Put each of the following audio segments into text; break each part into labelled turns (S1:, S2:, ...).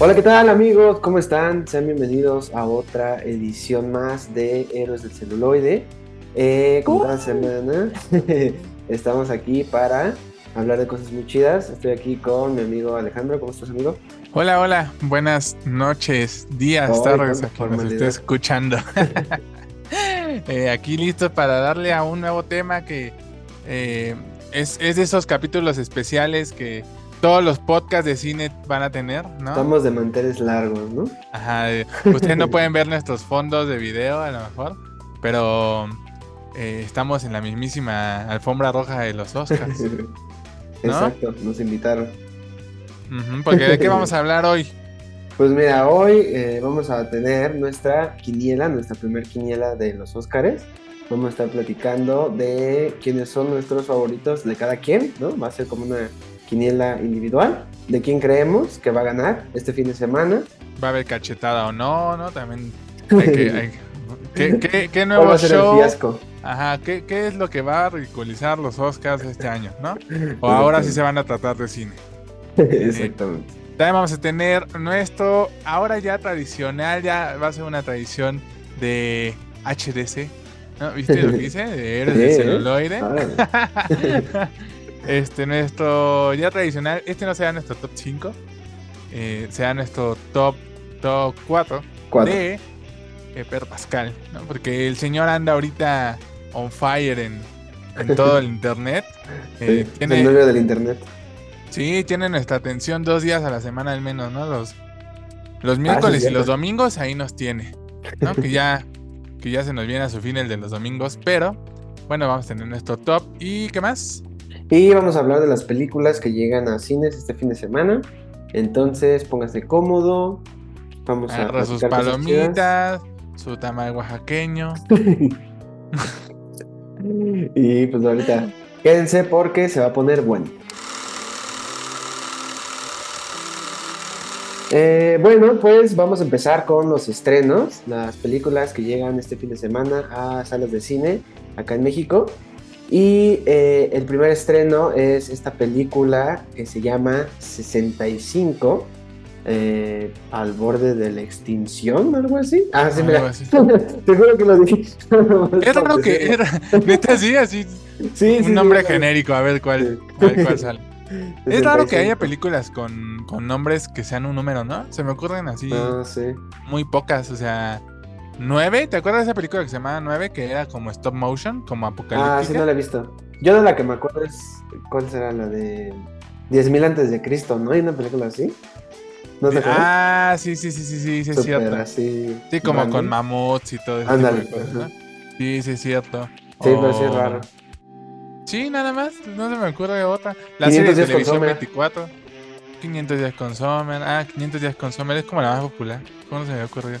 S1: Hola, ¿qué tal amigos? ¿Cómo están? Sean bienvenidos a otra edición más de Héroes del Celuloide. Eh, como cada semana estamos aquí para hablar de cosas muy chidas. Estoy aquí con mi amigo Alejandro. ¿Cómo estás, amigo?
S2: Hola, hola. Buenas noches, días, tardes a quien nos esté escuchando. Eh, aquí listos para darle a un nuevo tema que eh, es, es de esos capítulos especiales que todos los podcasts de cine van a tener, ¿no?
S1: Estamos de manteles largos, ¿no?
S2: Ajá, eh, ustedes no pueden ver nuestros fondos de video a lo mejor, pero eh, estamos en la mismísima alfombra roja de los Oscars.
S1: Exacto, nos invitaron.
S2: Ujú, porque ¿de qué vamos a hablar hoy?
S1: Pues mira, hoy eh, vamos a tener nuestra quiniela, nuestra primer quiniela de los Óscares. Vamos a estar platicando de quiénes son nuestros favoritos de cada quien, ¿no? Va a ser como una quiniela individual de quién creemos que va a ganar este fin de semana.
S2: ¿Va a haber cachetada o no? ¿No? También hay que... hay- ¿Qué, qué, qué
S1: ¿Cuál
S2: nuevo
S1: va a ser
S2: show?
S1: el fiasco?
S2: Ajá, ¿qué, ¿qué es lo que va a ridiculizar los Oscars este año, no? O ahora sí se van a tratar de cine.
S1: Exactamente.
S2: También vamos a tener nuestro, ahora ya tradicional, ya va a ser una tradición de HDC. ¿no? ¿Viste lo que dice? De héroes
S1: Sí,
S2: del
S1: ¿eh?
S2: celuloide. Este, nuestro ya tradicional, este no será nuestro top 5, eh, será nuestro top, top 4
S1: Cuatro.
S2: de eh, Pedro Pascal, ¿no? Porque el señor anda ahorita on fire en, en todo el internet. Eh,
S1: Sí,
S2: tiene,
S1: el novio del internet.
S2: sí, tiene nuestra atención dos días a la semana al menos, ¿no? Los, los miércoles y los domingos ahí nos tiene, ¿no? que ya que ya se nos viene a su fin el de los domingos, pero bueno, vamos a tener nuestro top. ¿Y qué más?
S1: Y vamos a hablar de las películas que llegan a cines este fin de semana. Entonces, póngase cómodo. Vamos a
S2: Agarra sus palomitas, su tamal oaxaqueño.
S1: y pues ahorita quédense porque se va a poner bueno. Eh, bueno, pues vamos a empezar con los estrenos, las películas que llegan este fin de semana a salas de cine acá en México. Y eh, el primer estreno es esta película que se llama 65, eh, al borde de la extinción, algo así. Ah, sí, mira.
S2: Así.
S1: Te juro que lo dije.
S2: Es raro que era, neta, sí, así,
S1: Sí, sí,
S2: un nombre
S1: sí,
S2: genérico, a ver cuál, a ver cuál sale. Es raro que
S1: 65.
S2: haya películas con, con nombres que sean un número, ¿no? Se me ocurren así
S1: Ah, sí.
S2: muy pocas, o sea, nueve, ¿te acuerdas de esa película que se llamaba Nueve, que era como stop motion, como
S1: Ah, sí,
S2: apocalíptica?
S1: no la he visto. Yo de la que me acuerdo es. ¿Cuál será la de 10.000 antes de Cristo? ¿No hay una película así? ¿No te acuerdas?
S2: ah, sí, sí, sí, sí, sí, sí, es cierto.
S1: así.
S2: Sí, como con mamuts y todo ese
S1: Ándale.
S2: ¿no? Sí, sí, es cierto.
S1: Sí, pero sí es
S2: O-
S1: raro.
S2: Sí, nada más, no se me ocurre otra. La
S1: 500
S2: serie de televisión
S1: Summer.
S2: 24. 500 días con Summer. Ah, 500 días con Summer es como la más popular. ¿Cómo se me ocurrió?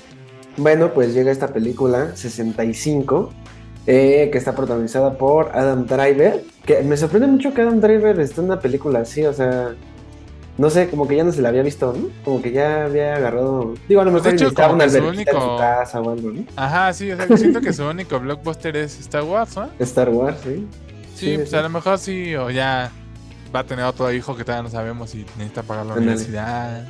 S1: Bueno, pues llega esta película, 65, eh, que está protagonizada por Adam Driver. Que me sorprende mucho que Adam Driver esté en una película así, o sea. No sé, como que ya no se la había visto, ¿no? Como que ya había agarrado. Digo, a lo mejor necesitaba una
S2: que
S1: alberquita en su
S2: único-
S1: casa o algo, ¿no?
S2: Ajá, sí, o sea, yo siento que su único blockbuster es Star Wars, ¿no?
S1: Star Wars, sí.
S2: Sí,
S1: Sí,
S2: pues
S1: sí.
S2: a lo mejor sí, o ya va a tener otro hijo que todavía no sabemos si necesita pagar la universidad.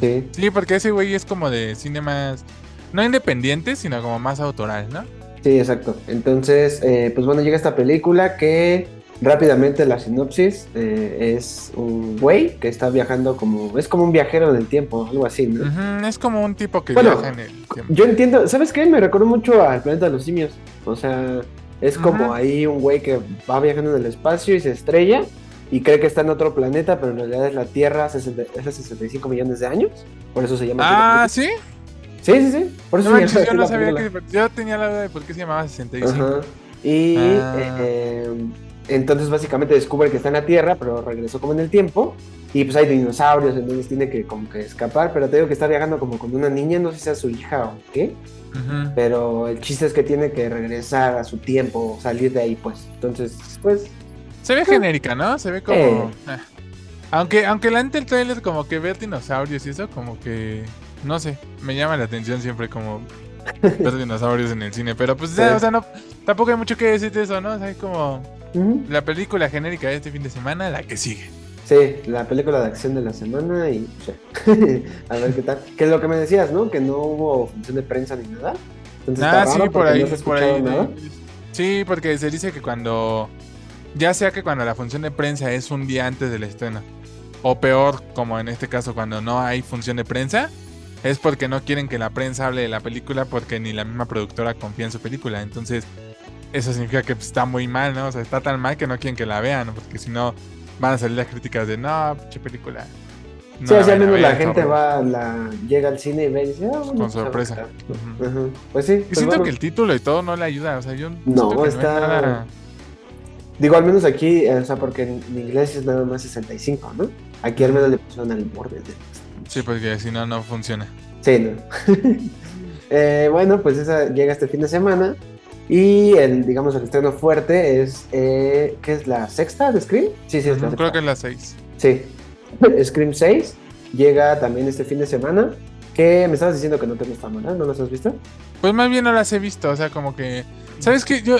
S1: Sí.
S2: Sí, porque ese güey es como de cine más, no independiente, sino como más autoral, ¿no?
S1: Sí, exacto. Entonces, eh, pues bueno, llega esta película que rápidamente la sinopsis eh, es un güey que está viajando como, es como un viajero del tiempo, algo así, ¿no?
S2: Es como un tipo que
S1: Bueno,
S2: viaja en el tiempo.
S1: Yo entiendo, ¿sabes qué? Me recuerdo mucho al planeta de los simios. O sea, es como ahí un güey que va viajando en el espacio y se estrella y cree que está en otro planeta, pero en realidad es la Tierra hace 60 hace 65 millones de años. Por eso se llama.
S2: Ah, ¿sí?
S1: Sí, sí, sí. Por eso
S2: No manches, yo no sabía
S1: película.
S2: que. Yo tenía la duda de por qué se llamaba 65.
S1: Ajá. Y
S2: Ah.
S1: eh, entonces básicamente descubre que está en la Tierra, pero regresó como en el tiempo. Y pues hay dinosaurios, entonces tiene que como que escapar. Pero te digo que está viajando como con una niña, no sé si sea su hija o qué.
S2: Ujú.
S1: Pero el chiste es que tiene que regresar a su tiempo, salir de ahí, pues. Entonces, pues.
S2: Se ve genérica, ¿no? Se ve como.
S1: Eh.
S2: ah. Aunque, aunque la el trailer como que ver dinosaurios y eso, como que. No sé, me llama la atención siempre como ver dinosaurios en el cine. Pero pues,
S1: Sí.
S2: o sea, no, tampoco hay mucho que decir de eso, ¿no? O sea, es como la película genérica de este fin de semana, la que sigue.
S1: Sí, la película de acción de la semana y a ver qué tal. Que es lo que me decías, ¿no? Que no hubo función de prensa ni nada.
S2: Entonces, ah, sí, por ahí, por ahí. Sí, porque se dice que cuando, ya sea que cuando la función de prensa es un día antes del estreno, o peor, como en este caso, cuando no hay función de prensa, es porque no quieren que la prensa hable de la película porque ni la misma productora confía en su película. Entonces, eso significa que está muy mal, ¿no? O sea, está tan mal que no quieren que la vean, porque si no van a salir las críticas de no, pinche película.
S1: No sí, así al menos la gente va, la, llega al cine y ve y dice, ah,
S2: Con pues, sorpresa.
S1: Pues sí. Y
S2: pues siento que el título y todo no le ayuda, o sea, yo
S1: no, está... Digo, al menos aquí, o sea, porque en inglés es nada más 65, ¿no? Aquí al menos le pusieron al borde.
S2: Sí, porque si no, no funciona.
S1: Sí, no. eh, bueno, pues esa llega este fin de semana. Y el, digamos, el estreno fuerte es, eh, ¿qué es la sexta de Scream?
S2: Sí, sí, es la Creo que es la seis.
S1: Sí. Scream 6 llega también este fin de semana. Que me estabas diciendo que no te gusta, ¿no? ¿No las has visto?
S2: Pues más bien no las he visto, o sea, como que... ¿Sabes qué? Yo,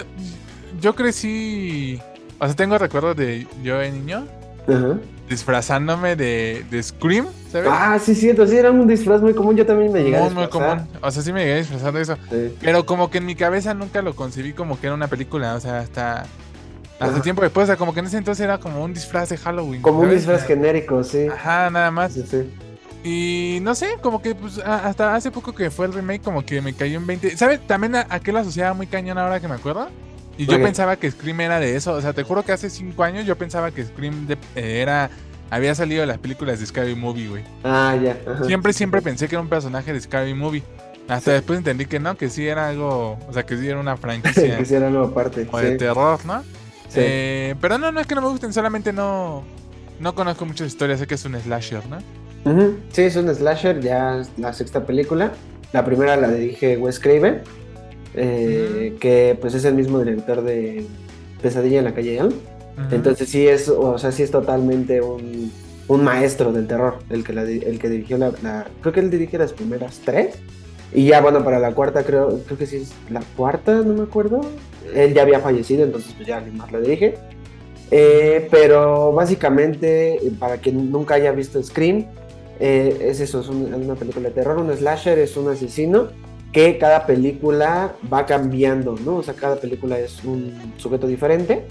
S2: yo crecí... O sea, tengo recuerdos de yo de niño. Ajá disfrazándome de, de Scream,
S1: ¿sabes? Ah, sí, cierto, sí, era un disfraz muy común, yo también me llegué a disfrazar. Muy común,
S2: o sea, sí me llegué a disfrazar de eso. Pero como que en mi cabeza nunca lo concebí como que era una película, o sea, hasta... Hace tiempo después, o sea, como que en ese entonces era como un disfraz de Halloween.
S1: Como un disfraz genérico, sí.
S2: Ajá, nada más. Sí, sí. Y no sé, como que pues hasta hace poco que fue el remake, como que me cayó en 20. ¿Sabes? También a, a qué lo asociaba muy cañón ahora que me acuerdo. Y yo pensaba que Scream era de eso. O sea, te juro que hace cinco años yo pensaba que Scream eh, era. Había salido de las películas de Scary Movie, güey.
S1: Ah, ya.
S2: Siempre, siempre pensé que era un personaje de Scary Movie. Hasta después entendí que no, que sí era algo. O sea, que sí era una franquicia.
S1: que sí era algo aparte.
S2: O de terror, ¿no? Sí. Eh, pero no, no es que no me gusten, solamente no. No conozco muchas historias, sé que es un slasher, ¿no?
S1: Sí, es un slasher, ya es la sexta película. La primera la dirige Wes Craven. Eh, que pues es el mismo director de Pesadilla en la calle Elm. Entonces sí es, o sea, sí es totalmente un, maestro del terror, el que, el que dirigió la, Creo que él dirige las primeras tres. Y ya, bueno, para la cuarta creo, creo que sí es la cuarta, no me acuerdo. Él ya había fallecido, entonces pues ya alguien más la dirige. Eh, pero básicamente, para quien nunca haya visto Scream, eh, es eso, es una película de terror, un slasher, es un asesino que cada película va cambiando, ¿no? O sea, cada película es un sujeto diferente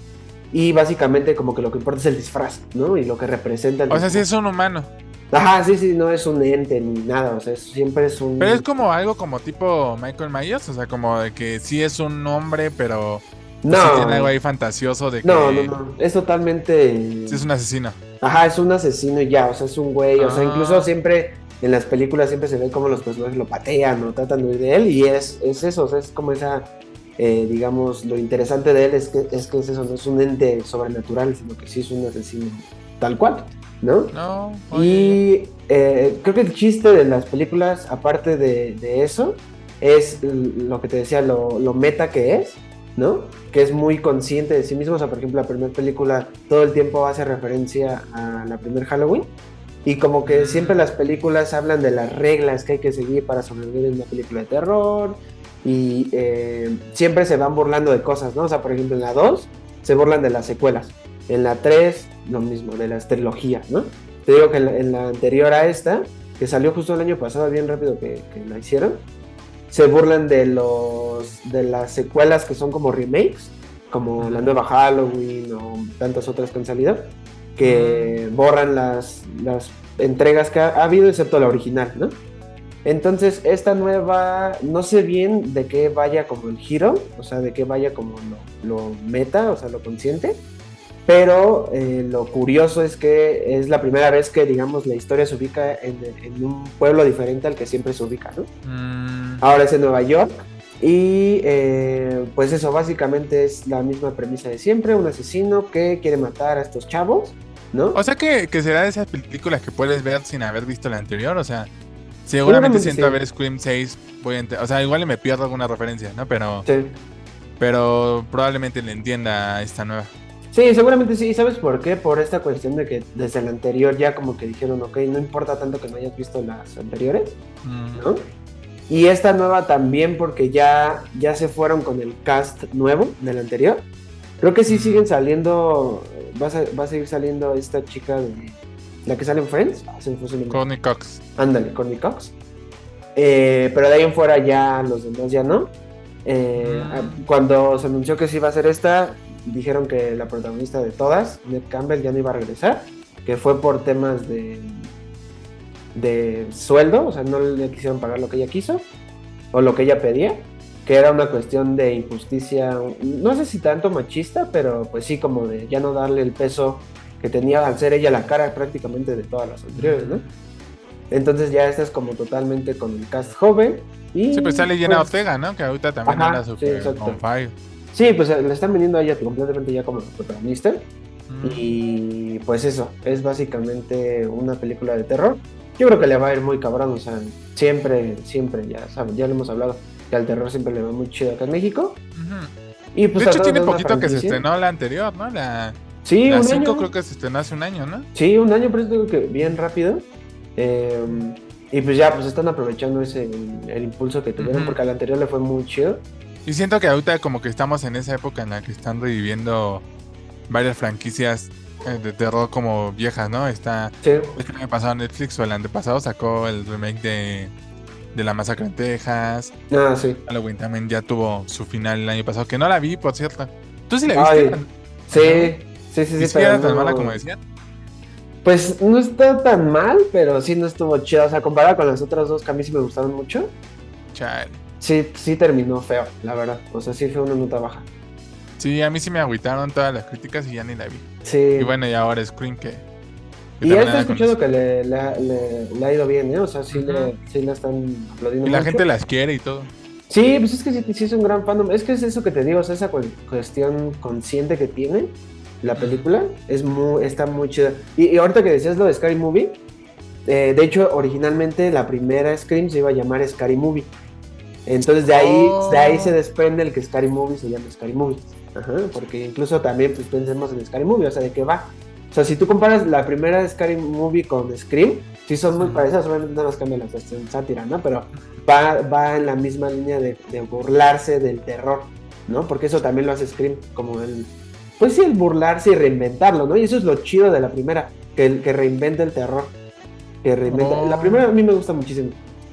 S1: y básicamente como que lo que importa es el disfraz, ¿no? Y lo que representa el
S2: O sea, sí es un humano.
S1: Ajá, sí, sí, no es un ente ni nada, o sea, siempre es un...
S2: Pero es como algo como tipo Michael Myers, o sea, como de que sí es un hombre, pero... Pues no. tiene algo ahí fantasioso de que...
S1: No, no, no, es totalmente...
S2: Sí, es un asesino.
S1: Ajá, es un asesino y ya, o sea, es un güey, o sea, incluso ah. siempre en las películas siempre se ve como los personajes lo patean o tratan de huir de él y es, es eso, o sea, es como esa, eh, digamos, lo interesante de él es que, es que es eso, no es un ente sobrenatural, sino que sí es un asesino tal cual, ¿no?
S2: No.
S1: Y eh, creo que el chiste de las películas, aparte de, de eso, es lo que te decía, lo, lo, meta que es, ¿no? Que es muy consciente de sí mismo. O sea, por ejemplo, la primera película todo el tiempo hace referencia a la primera Halloween. Y como que siempre las películas hablan de las reglas que hay que seguir para sobrevivir en una película de terror. Y eh, siempre se van burlando de cosas, ¿no? O sea, por ejemplo, en la 2 se burlan de las secuelas. En la 3, lo mismo, de las trilogías, ¿no? Te digo que en la, anterior a esta, que salió justo el año pasado, bien rápido que, que, la hicieron, se burlan de, los, de las secuelas que son como remakes, como la nueva Halloween o tantas otras que han salido que borran las, las entregas que ha, habido, excepto la original, ¿no? Entonces, esta nueva, no sé bien de qué vaya como el giro, o sea, de qué vaya como lo, meta, o sea, lo consciente, pero eh, lo curioso es que es la primera vez que, digamos, la historia se ubica en, un pueblo diferente al que siempre se ubica, ¿no? Mm. Ahora es en Nueva York, y eh, pues eso, básicamente es la misma premisa de siempre, un asesino que quiere matar a estos chavos ¿no?
S2: O sea que, será de esas películas que puedes ver sin haber visto la anterior, o sea, seguramente siento a ver Scream 6, voy a o sea, igual me pierdo alguna referencia, ¿no? Pero, pero probablemente le entienda esta nueva.
S1: Sí, seguramente sí. ¿Sabes por qué? Por esta cuestión de que desde la anterior ya como que dijeron, ok, no importa tanto que no hayas visto las anteriores, mm. ¿no? Y esta nueva también porque ya, ya se fueron con el cast nuevo del anterior. Creo que sí mm. siguen saliendo va a, va a seguir saliendo esta chica de la que sale en Friends. Ah,
S2: Courtney Cox.
S1: Ándale, Courtney Cox. Eh, pero de ahí en fuera ya los demás ya no. Eh, mm. Cuando se anunció que sí iba a ser esta, dijeron que la protagonista de todas, Ned Campbell, ya no iba a regresar, que fue por temas de, de sueldo, o sea, no le quisieron pagar lo que ella quiso o lo que ella pedía, que era una cuestión de injusticia, no sé si tanto machista, pero pues sí como de ya no darle el peso que tenía al ser ella la cara prácticamente de todas las anteriores, ¿no? Entonces ya esta es como totalmente con el cast joven. Y,
S2: sí, pues sale Jenna pues, Ortega, ¿no? Que ahorita también anda super sí, on fire.
S1: Sí, pues le están vendiendo a ella completamente ya como protagonista. Y pues eso, es básicamente una película de terror. Yo creo que le va a ir muy cabrón, o sea, siempre, siempre, ya saben, ya lo hemos hablado, que al terror siempre le va muy chido acá en México.
S2: y pues, de hecho, tiene poquito que se estrenó la anterior, ¿no? La,
S1: sí,
S2: la un año. creo que se estrenó hace un año, ¿no?
S1: Sí, un año, pero es digo que bien rápido. Em, y pues ya, pues están aprovechando ese el, impulso que tuvieron, porque al anterior le fue muy chido.
S2: Y siento que ahorita como que estamos en esa época en la que están reviviendo varias franquicias eh, de terror como viejas, ¿no? Está
S1: sí.
S2: el año pasado Netflix o el antepasado sacó el remake de, de La Masacre en Texas.
S1: Ah, sí.
S2: Halloween también ya tuvo su final el año pasado, que no la vi, por cierto. ¿Tú sí la viste?
S1: sí, sí, sí, sí.
S2: sí era tan mala como decían?
S1: Pues no está tan mal, pero sí no estuvo chido. O sea, comparada con las otras dos que a mí sí me gustaron mucho.
S2: Chale.
S1: Sí, sí terminó feo, la verdad. O sea, sí fue una nota baja.
S2: Sí, a mí sí me agüitaron todas las críticas y ya ni la vi.
S1: Sí.
S2: Y bueno, y ahora Scream que...
S1: y ya está escuchando que le, le, ha ido bien, ¿eh? O sea, sí, le, sí la están aplaudiendo.
S2: Y la gente las quiere y todo.
S1: Sí, pues es que sí, sí, es un gran fandom. Es que es eso que te digo, o sea, esa cuestión consciente que tiene la película es muy, está muy chida. Y, ahorita que decías lo de Scary Movie, eh, de hecho, originalmente la primera Scream se iba a llamar Scary Movie. Entonces de ahí, de ahí se oh. desprende el que Scary Movie se llama Scary Movie. Ajá, porque incluso también pues, pensemos en Scary Movie, o sea, ¿de qué va? O sea, si tú comparas la primera Scary Movie con Scream, sí son muy parecidas, obviamente no nos cambia la cuestión sátira, ¿no? Pero va, va en la misma línea de, de, burlarse del terror, ¿no? Porque eso también lo hace Scream, como el... Pues sí, el burlarse y reinventarlo, ¿no? Y eso es lo chido de la primera, que, que reinventa el terror. Que reinventa... La primera a mí me gusta muchísimo.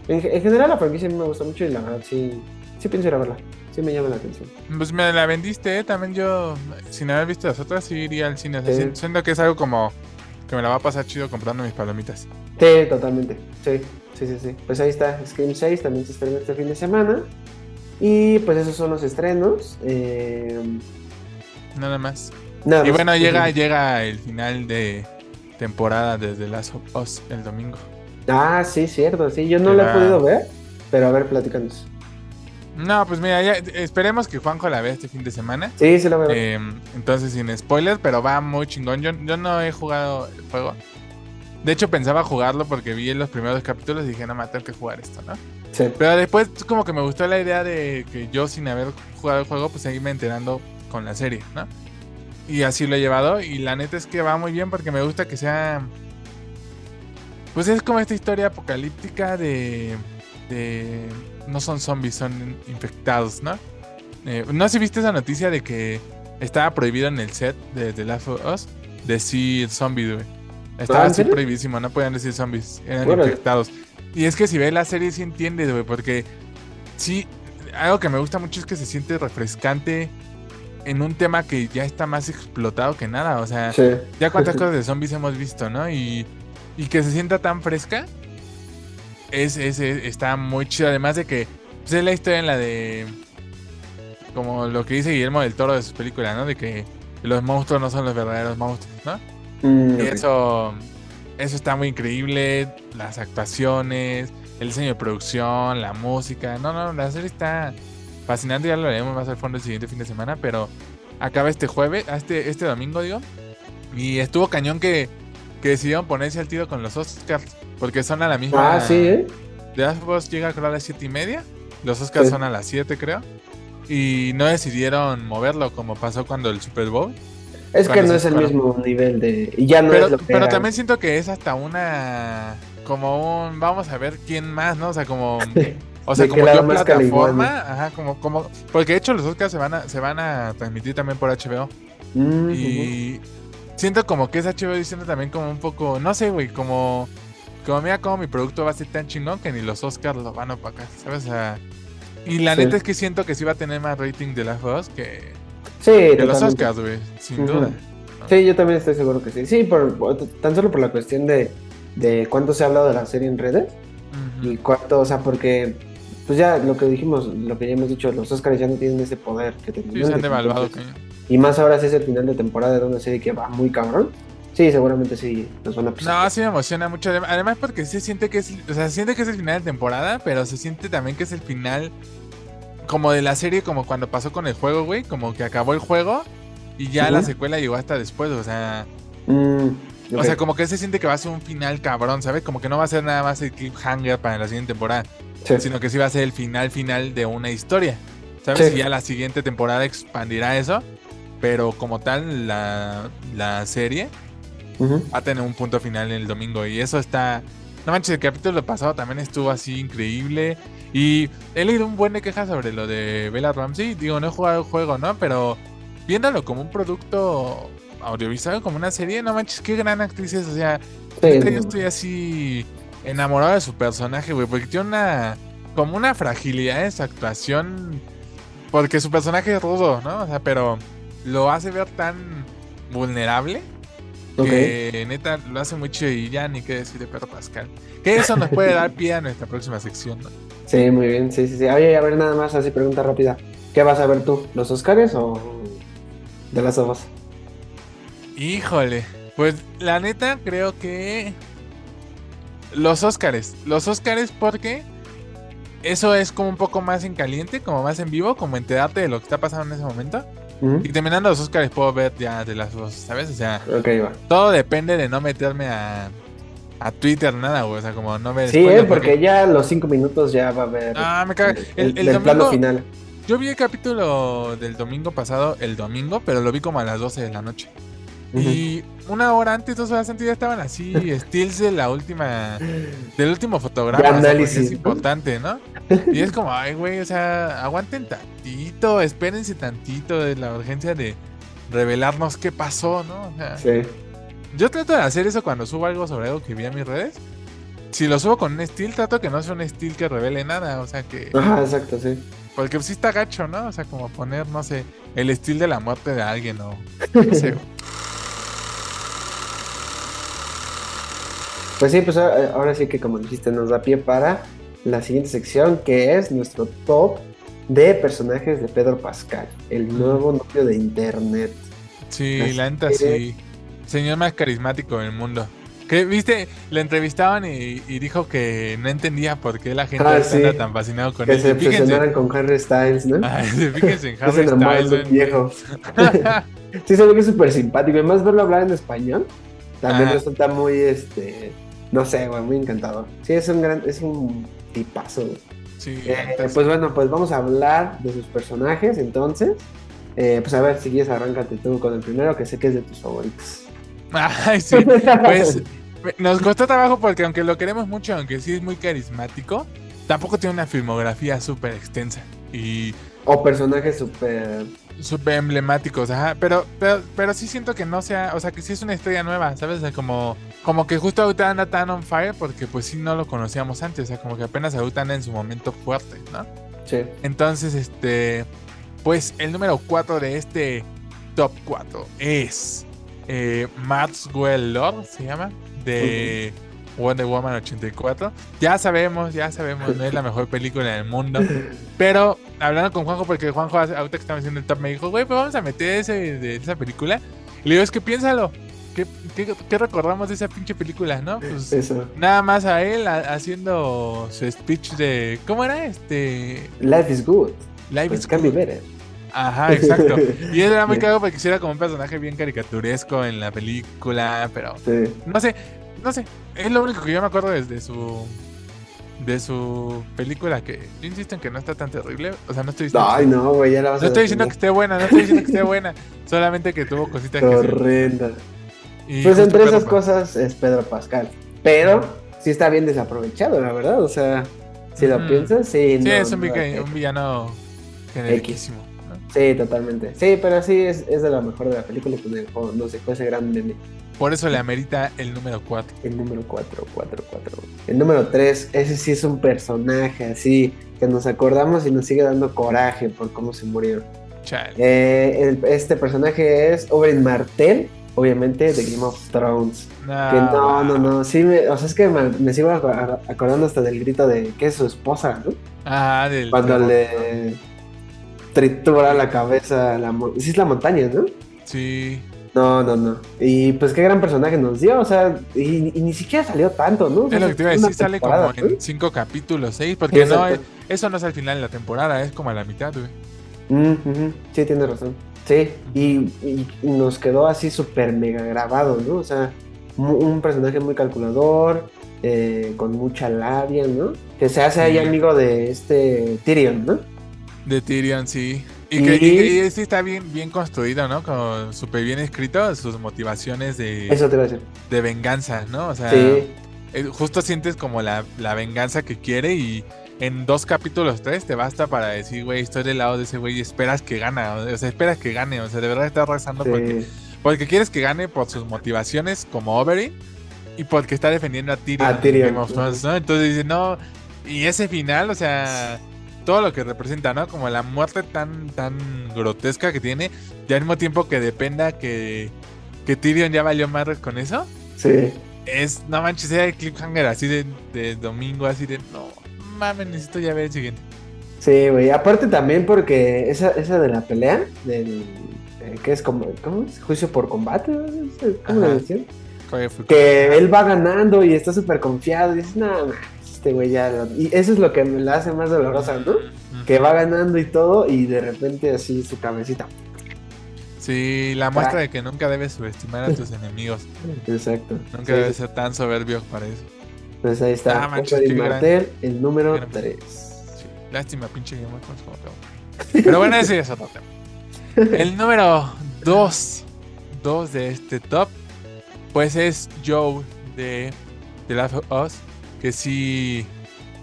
S1: En, general la franquicia a mí me gusta mucho y la verdad sí, sí pienso ir a verla. Sí me llama la atención.
S2: Pues me la vendiste, ¿eh? también yo, sin haber visto las otras, sí iría al cine. Siento que es algo como que me la va a pasar chido comprando mis palomitas.
S1: Sí, totalmente. Sí, sí, sí, sí. Pues ahí está, Scream 6 también se estrena este fin de semana. Y pues esos son los estrenos. Eh...
S2: Nada más. y bueno, llega, llega el final de temporada desde Last of Us el domingo.
S1: Ah, sí, cierto, sí, yo no lo he podido ver, pero a ver, platícanos.
S2: No, pues mira, esperemos que Juanjo la vea este fin de semana.
S1: Sí, sí la veo.
S2: Eh, entonces, sin spoilers, pero va muy chingón. Yo, yo no he jugado el juego. De hecho, pensaba jugarlo porque vi en los primeros capítulos y dije, no, me tengo que jugar esto, ¿no?
S1: Sí.
S2: Pero después, como que me gustó la idea de que yo, sin haber jugado el juego, pues seguirme enterando con la serie, ¿no? Y así lo he llevado. Y la neta es que va muy bien porque me gusta que sea pues es como esta historia apocalíptica de. de no son zombies, son infectados, ¿no? Eh, no sé si viste esa noticia de que estaba prohibido en el set de The Last of Us decir zombies, güey. Estaba ¿Ah, así prohibísimo, no podían decir zombies, eran infectados. Y es que si ves la serie sí entiendes, güey, porque sí, algo que me gusta mucho es que se siente refrescante en un tema que ya está más explotado que nada. O sea, ya cuántas cosas de zombies hemos visto, ¿no? Y y que se sienta tan fresca, es, está muy chido. Además de que pues, es la historia en la de. Como lo que dice Guillermo del Toro de sus películas, ¿no? De que los monstruos no son los verdaderos monstruos, ¿no? Mm, y eso, eso está muy increíble. Las actuaciones, el diseño de producción, la música. No, no, la serie está fascinante. Ya lo veremos más al fondo el siguiente fin de semana. Pero acaba este jueves, este, este domingo, digo. Y estuvo cañón que que decidieron ponerse al tiro con los Oscars. Porque son a la misma.
S1: Ah, sí, ¿eh?
S2: The Last llega creo a las 7 y media. Los Oscars son a las 7, creo. Y no decidieron moverlo como pasó cuando el Super Bowl.
S1: Es que no es el mismo nivel de. Ya no
S2: pero,
S1: es lo
S2: Pero también siento que es hasta una. Como un. Vamos a ver quién más, ¿no? O sea, como. O sea, como yo plataforma. Ajá, como, como. Porque de hecho los Oscars se van a, se van a transmitir también por HBO. Mm, y. siento como que es HBO diciendo también como un poco, no sé, güey, como, como mira como mi producto va a ser tan chingón que ni los Oscars lo van a opacar, ¿sabes? O sea, y la
S1: Sí.
S2: neta es que siento que sí va a tener más rating de las dos que,
S1: Sí,
S2: que los. Oscars, güey, sin duda.
S1: Sí, yo también estoy seguro que sí. Sí, por, tan solo por la cuestión de, de cuánto se ha hablado de la serie en redes y cuánto, o sea, porque, pues ya lo que dijimos, lo que ya hemos dicho, los Oscars ya no tienen ese poder que tenían.
S2: Sí, se han devaluado,
S1: entonces-. Y más ahora si es el final de temporada de una serie que va muy cabrón. Sí, seguramente sí nos van a pisar.
S2: No, sí me emociona mucho. adem- Además, porque se siente que es. O sea, se siente que es el final de temporada, pero se siente también que es el final. Como de la serie, como cuando pasó con el juego, güey. Como que acabó el juego y ya la secuela llegó hasta después. O sea,
S1: Mm,
S2: o sea, como que se siente que va a ser un final cabrón, ¿sabes? Como que no va a ser nada más el cliffhanger para la siguiente temporada,
S1: Sí.
S2: sino que sí va a ser el final final de una historia. ¿Sabes?
S1: Sí.
S2: Y ya la siguiente temporada expandirá eso. Pero como tal, la, la serie
S1: Ujú.
S2: va a tener un punto final el domingo. Y eso está. No manches, el capítulo pasado también estuvo así increíble. Y he leído un buen de quejas sobre lo de Bella Ramsey. Digo, no he jugado el juego, ¿no? Pero viéndolo como un producto audiovisual, como una serie, no manches, qué gran actriz es. O sea,
S1: Sí,
S2: yo estoy así enamorado de su personaje, güey. Porque tiene una. Como una fragilidad en su actuación. Porque su personaje es rudo, ¿no? O sea, pero lo hace ver tan vulnerable que neta lo hace muy chido y ya ni qué decir de Pedro Pascal. Que eso nos puede dar pie a nuestra próxima sección, ¿no?
S1: Sí, muy bien, sí, sí, sí. Oye, a ver, nada más, así pregunta rápida. ¿Qué vas a ver tú? ¿Los Oscars o de las Us?
S2: Híjole, pues la neta creo que los Óscares, los Óscares porque eso es como un poco más en caliente, como más en vivo, como enterarte de lo que está pasando en ese momento. Y terminando los Óscares puedo ver ya de las dos, ¿sabes? O sea,
S1: va.
S2: todo depende de no meterme a, a Twitter, nada, güey. O sea, como no me...
S1: Sí, eh, porque ya los cinco minutos ya va a haber
S2: Ah, me caga.
S1: el,
S2: El,
S1: plano final.
S2: Yo vi el capítulo del domingo pasado, el domingo, pero lo vi como a las 12 de la noche. Y una hora antes, dos horas antes ya estaban así, stills de la última, del último fotograma. O sea, es importante, ¿no? Y es como, ay, güey, o sea, aguanten tantito, espérense tantito de la urgencia de revelarnos qué pasó, ¿no? O sea,
S1: Sí.
S2: yo trato de hacer eso cuando subo algo sobre algo que vi a mis redes. Si lo subo con un estilo, trato que no sea un estilo que revele nada, o sea, que...
S1: Ajá, exacto, sí.
S2: Porque sí está gacho, ¿no? O sea, como poner, no sé, el estilo de la muerte de alguien o... No sé,
S1: Pues sí, pues ahora ahora sí que como dijiste, nos da pie para la siguiente sección que es nuestro top de personajes de Pedro Pascal, el nuevo novio de internet.
S2: Sí,
S1: Así
S2: la neta
S1: que-
S2: sí. Señor más carismático del mundo. Que, viste, le entrevistaban y, y dijo que no entendía por qué la gente
S1: Ah, sí.
S2: tan fascinado con
S1: Que
S2: él.
S1: se
S2: Y fíjense,
S1: obsesionaran con Harry Styles, ¿no?
S2: Ay, fíjense en
S1: Que se
S2: Harry Styles. ¿no?
S1: viejo. Sí, se ve que es súper simpático. Además, verlo hablar en español también
S2: Ajá.
S1: resulta muy, este, no sé, güey, muy encantador. Sí, es un gran, es un tipazo. güey.
S2: Sí,
S1: Eh, pues bueno, pues vamos a hablar de sus personajes entonces. Eh, pues a ver, si quieres, arráncate tú con el primero, que sé que es de tus favoritos.
S2: Ay, sí. Pues nos costó trabajo porque aunque lo queremos mucho, aunque sí es muy carismático, tampoco tiene una filmografía súper extensa. Y
S1: O personajes súper...
S2: súper emblemáticos, ajá, pero, pero, pero sí siento que no sea, o sea, que sí es una estrella nueva, ¿sabes? O sea, como, como que justo ahorita anda tan on fire porque pues sí no lo conocíamos antes, o sea, como que apenas ahorita anda en su momento fuerte, ¿no?
S1: Sí.
S2: Entonces, este, pues el número 4 de este top 4 es eh, Maxwell Lord, se llama, de Wonder Woman 84. Ya sabemos, ya sabemos, no es la mejor película del mundo. Pero hablando con Juanjo, porque Juanjo ahorita que estamos haciendo el top me dijo, güey, pues vamos a meter ese de esa película. Y le digo, es que piénsalo. ¿Qué, qué, qué recordamos de esa pinche película, no? Pues
S1: Eso.
S2: nada más a él a- haciendo su speech de. ¿Cómo era? Este.
S1: Life is good.
S2: Live
S1: Pues
S2: is
S1: can be
S2: good.
S1: better.
S2: Ajá, exacto. Y él era muy cagado porque era como un personaje bien caricaturesco en la película, pero
S1: Sí.
S2: no sé, no sé. Es lo único que yo me acuerdo desde su. De su película que yo insisto en que no está tan terrible. O sea, no estoy diciendo,
S1: Ay, no, güey, ya la vas
S2: no
S1: a
S2: estoy diciendo que esté buena, no estoy diciendo que esté buena. Solamente que tuvo cositas que.
S1: Horrenda. Pues entre
S2: Pedro
S1: esas cosas es Pedro Pascal. Pero sí está bien desaprovechado, la verdad. O sea, si lo
S2: Ujú.
S1: piensas, sí.
S2: Sí,
S1: no,
S2: es un,
S1: no,
S2: vica-
S1: eh,
S2: un villano generiquísimo.
S1: Sí, totalmente. Sí, pero sí es, es de lo mejor de la película con el juego, no sé, fue ese gran meme.
S2: Por eso le amerita el número 4.
S1: El número 4, 4, 4. El número 3, ese sí es un personaje así que nos acordamos y nos sigue dando coraje por cómo se murió.
S2: Chale.
S1: Eh, el- este personaje es Oberyn Martell, obviamente de Game of Thrones.
S2: No,
S1: Que no, no, no, sí, me, o sea, es que me, me sigo ac- acordando hasta del grito de que es su esposa, ¿no?
S2: Ah, del.
S1: Cuando le tritura la cabeza, la, sí es la montaña, ¿no?
S2: Sí.
S1: No, no, no. Y pues qué gran personaje nos dio, o sea, y, y ni siquiera salió tanto, ¿no? O sea,
S2: Es lo que te iba a decir, sale como en cinco capítulos, seis, porque no, eso no es al final de la temporada, es como a la mitad, güey.
S1: Mm, Sí, tienes razón. Sí, y, y nos quedó así súper mega grabado, ¿no? O sea, un personaje muy calculador, eh, con mucha labia, ¿no? Que se hace ahí amigo de este Tyrion, ¿no?
S2: De Tyrion, sí. Y,
S1: Y-
S2: que, y- sí está bien, bien construido, ¿no? Como súper bien escrito, sus motivaciones de,
S1: Eso te a decir.
S2: de venganza, ¿no? O sea,
S1: Sí,
S2: eh, justo sientes como la, la venganza que quiere y en dos capítulos, tres, te basta para decir, güey, estoy del lado de ese güey y esperas que gana, o sea, esperas que gane, o sea, de verdad estás rezando porque,
S1: sí.
S2: porque quieres que gane por sus motivaciones como Oberyn y porque está defendiendo a Tyrion.
S1: A Tyrion,
S2: Thrones, ¿no? Entonces dice, no, y ese final, o sea, todo lo que representa, ¿no? Como la muerte tan, tan grotesca que tiene y al mismo tiempo que dependa que, que Tyrion ya valió madres con eso
S1: Sí.
S2: es, no manches, era el cliffhanger así de, de domingo, así de, no mames, necesito ya ver el siguiente.
S1: Sí, güey. Aparte también porque esa, esa de la pelea, del. eh, que es como. ¿Cómo es? Juicio por combate, ¿no? ¿cómo le decían? Que él va ganando y está súper confiado y dices, no, este güey ya. lo-". Y eso es lo que me la hace más dolorosa, ¿no? Que va ganando y todo y de repente así su cabecita.
S2: Sí, la muestra de que nunca debes subestimar a tus enemigos.
S1: Exacto.
S2: Nunca
S1: Sí,
S2: debes ser tan soberbio para eso.
S1: Pues ahí está.
S2: Ah, manches, qué gran-
S1: el número
S2: qué gran-
S1: 3.
S2: Sí, lástima, pinche Game Pero bueno, ese es otro tema. El número 2 dos de este top, pues es Joe de The Last of Us, que sí,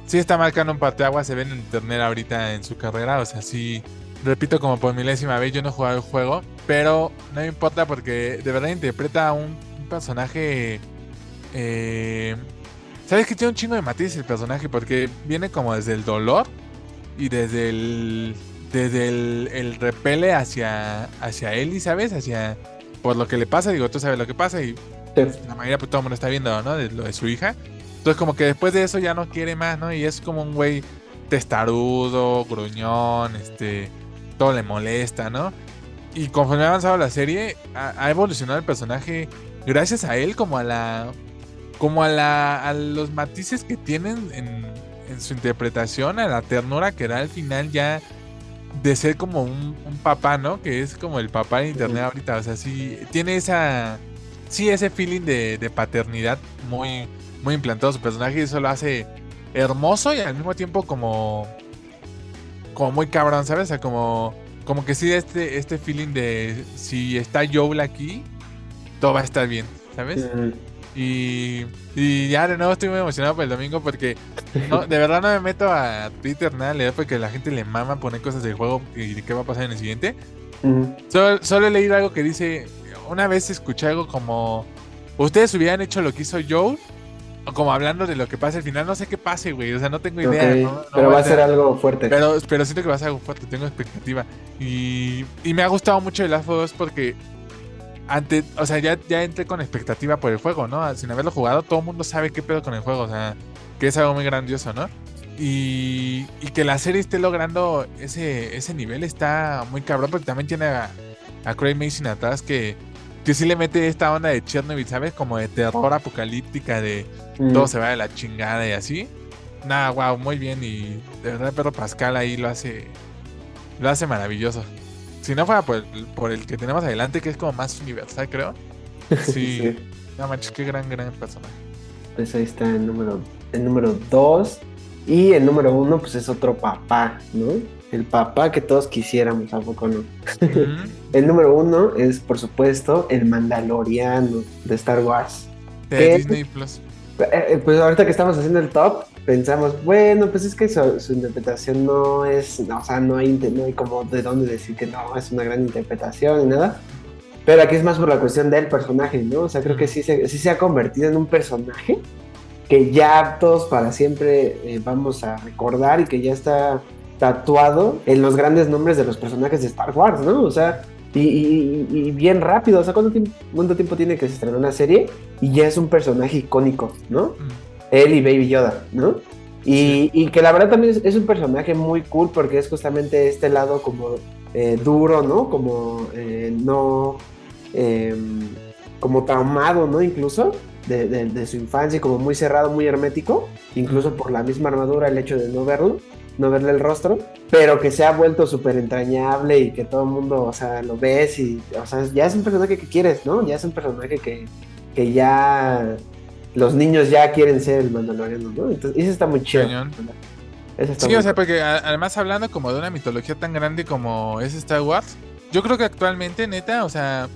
S2: sí está marcando un parteaguas, se ve en internet ahorita en su carrera, o sea, sí, repito como por milésima vez, yo no he jugado el juego, pero no me importa porque de verdad interpreta a un, un personaje... eh, ¿Sabes que tiene un chingo de matices el personaje? Porque viene como desde el dolor y desde el desde el, el repele hacia hacia Ellie, ¿sabes? Hacia por lo que le pasa, digo, tú sabes lo que pasa y
S1: Sí.
S2: la mayoría pues todo el mundo está viendo, ¿no? De lo de su hija. Entonces como que después de eso ya no quiere más, ¿no? Y es como un güey testarudo, gruñón, este, todo le molesta, ¿no? Y conforme ha avanzado la serie, ha, ha evolucionado el personaje gracias a él como a la como a la a los matices que tienen en, en su interpretación, a la ternura que da al final ya de ser como un, un papá, ¿no? Que es como el papá de internet ahorita, o sea, sí tiene esa sí ese feeling de, de paternidad muy muy implantado su personaje y eso lo hace hermoso y al mismo tiempo como como muy cabrón, ¿sabes? O sea, como como que sí este este feeling de si está Joel aquí todo va a estar bien, ¿sabes? Y, y ya de nuevo estoy muy emocionado por el domingo porque no, de verdad no me meto a Twitter nada, le porque la gente le mama poner cosas del juego y de qué va a pasar en el siguiente. Solo, solo he leído algo que dice, una vez escuché algo como, ustedes hubieran hecho lo que hizo Joe, como hablando de lo que pasa al final, no sé qué pase, güey, o sea, no tengo idea.
S1: Ok,
S2: no- no
S1: pero va a ser algo fuerte.
S2: pero, pero siento que va a ser algo fuerte, tengo expectativa. Y, y me ha gustado mucho el Last of Us porque ante, o sea, ya, ya entré con expectativa por el juego, ¿no? Sin haberlo jugado, todo el mundo sabe qué pedo con el juego, o sea, que es algo muy grandioso, ¿no? Y, y que la serie esté logrando ese, ese nivel está muy cabrón, porque también tiene a, a Craig Mason atrás que, que sí le mete esta onda de Chernobyl, ¿sabes? Como de terror apocalíptica, de
S1: Mm.
S2: todo se va de la chingada y así. Nada, wow, muy bien. Y de verdad, Pedro Pascal ahí lo hace. Lo hace maravilloso. Si no fuera por el, por el que tenemos adelante, que es como más universal, creo. Sí.
S1: Sí.
S2: No manches, qué gran, gran personaje.
S1: Pues ahí está el número, el número 2. Y el número 1, pues es otro papá, ¿no? El papá que todos quisiéramos, ¿a poco no?
S2: Ujú.
S1: El número 1 es, por supuesto, el Mandaloriano de Star Wars.
S2: De
S1: ¿Qué?
S2: Disney Plus.
S1: Eh, eh, Pues ahorita que estamos haciendo el top, pensamos, bueno, pues es que su, su interpretación no es, no, o sea, no hay, no hay como de dónde decir que no, es una gran interpretación y nada. Pero aquí es más por la cuestión del personaje, ¿no? O sea, creo que sí se, sí se ha convertido en un personaje que ya todos para siempre eh, vamos a recordar y que ya está tatuado en los grandes nombres de los personajes de Star Wars, ¿no? O sea, y, y- y bien rápido, o sea, ¿cuánto tiempo, ¿cuánto tiempo tiene que se estrenó una serie? Y ya es un personaje icónico, ¿no?
S2: Mm.
S1: Él y Baby Yoda, ¿no? Y, y que la verdad también es, es un personaje muy cool porque es justamente este lado como eh, duro, ¿no? Como eh, no... eh, como traumado, ¿no? Incluso de, de- de su infancia, como muy cerrado, muy hermético, incluso por la misma armadura, el hecho de no verlo, no verle el rostro, pero que se ha vuelto súper entrañable y que todo el mundo, o sea, lo ves y, o sea, ya es un personaje que quieres, ¿no? Ya es un personaje que, que ya los niños ya quieren ser el mandaloriano, ¿no? Entonces, eso está muy chido.
S2: Cañón.
S1: Eso está
S2: Sí,
S1: muy
S2: o sea, porque a- además hablando como de una mitología tan grande como es Star Wars, yo creo que actualmente, neta, o sea,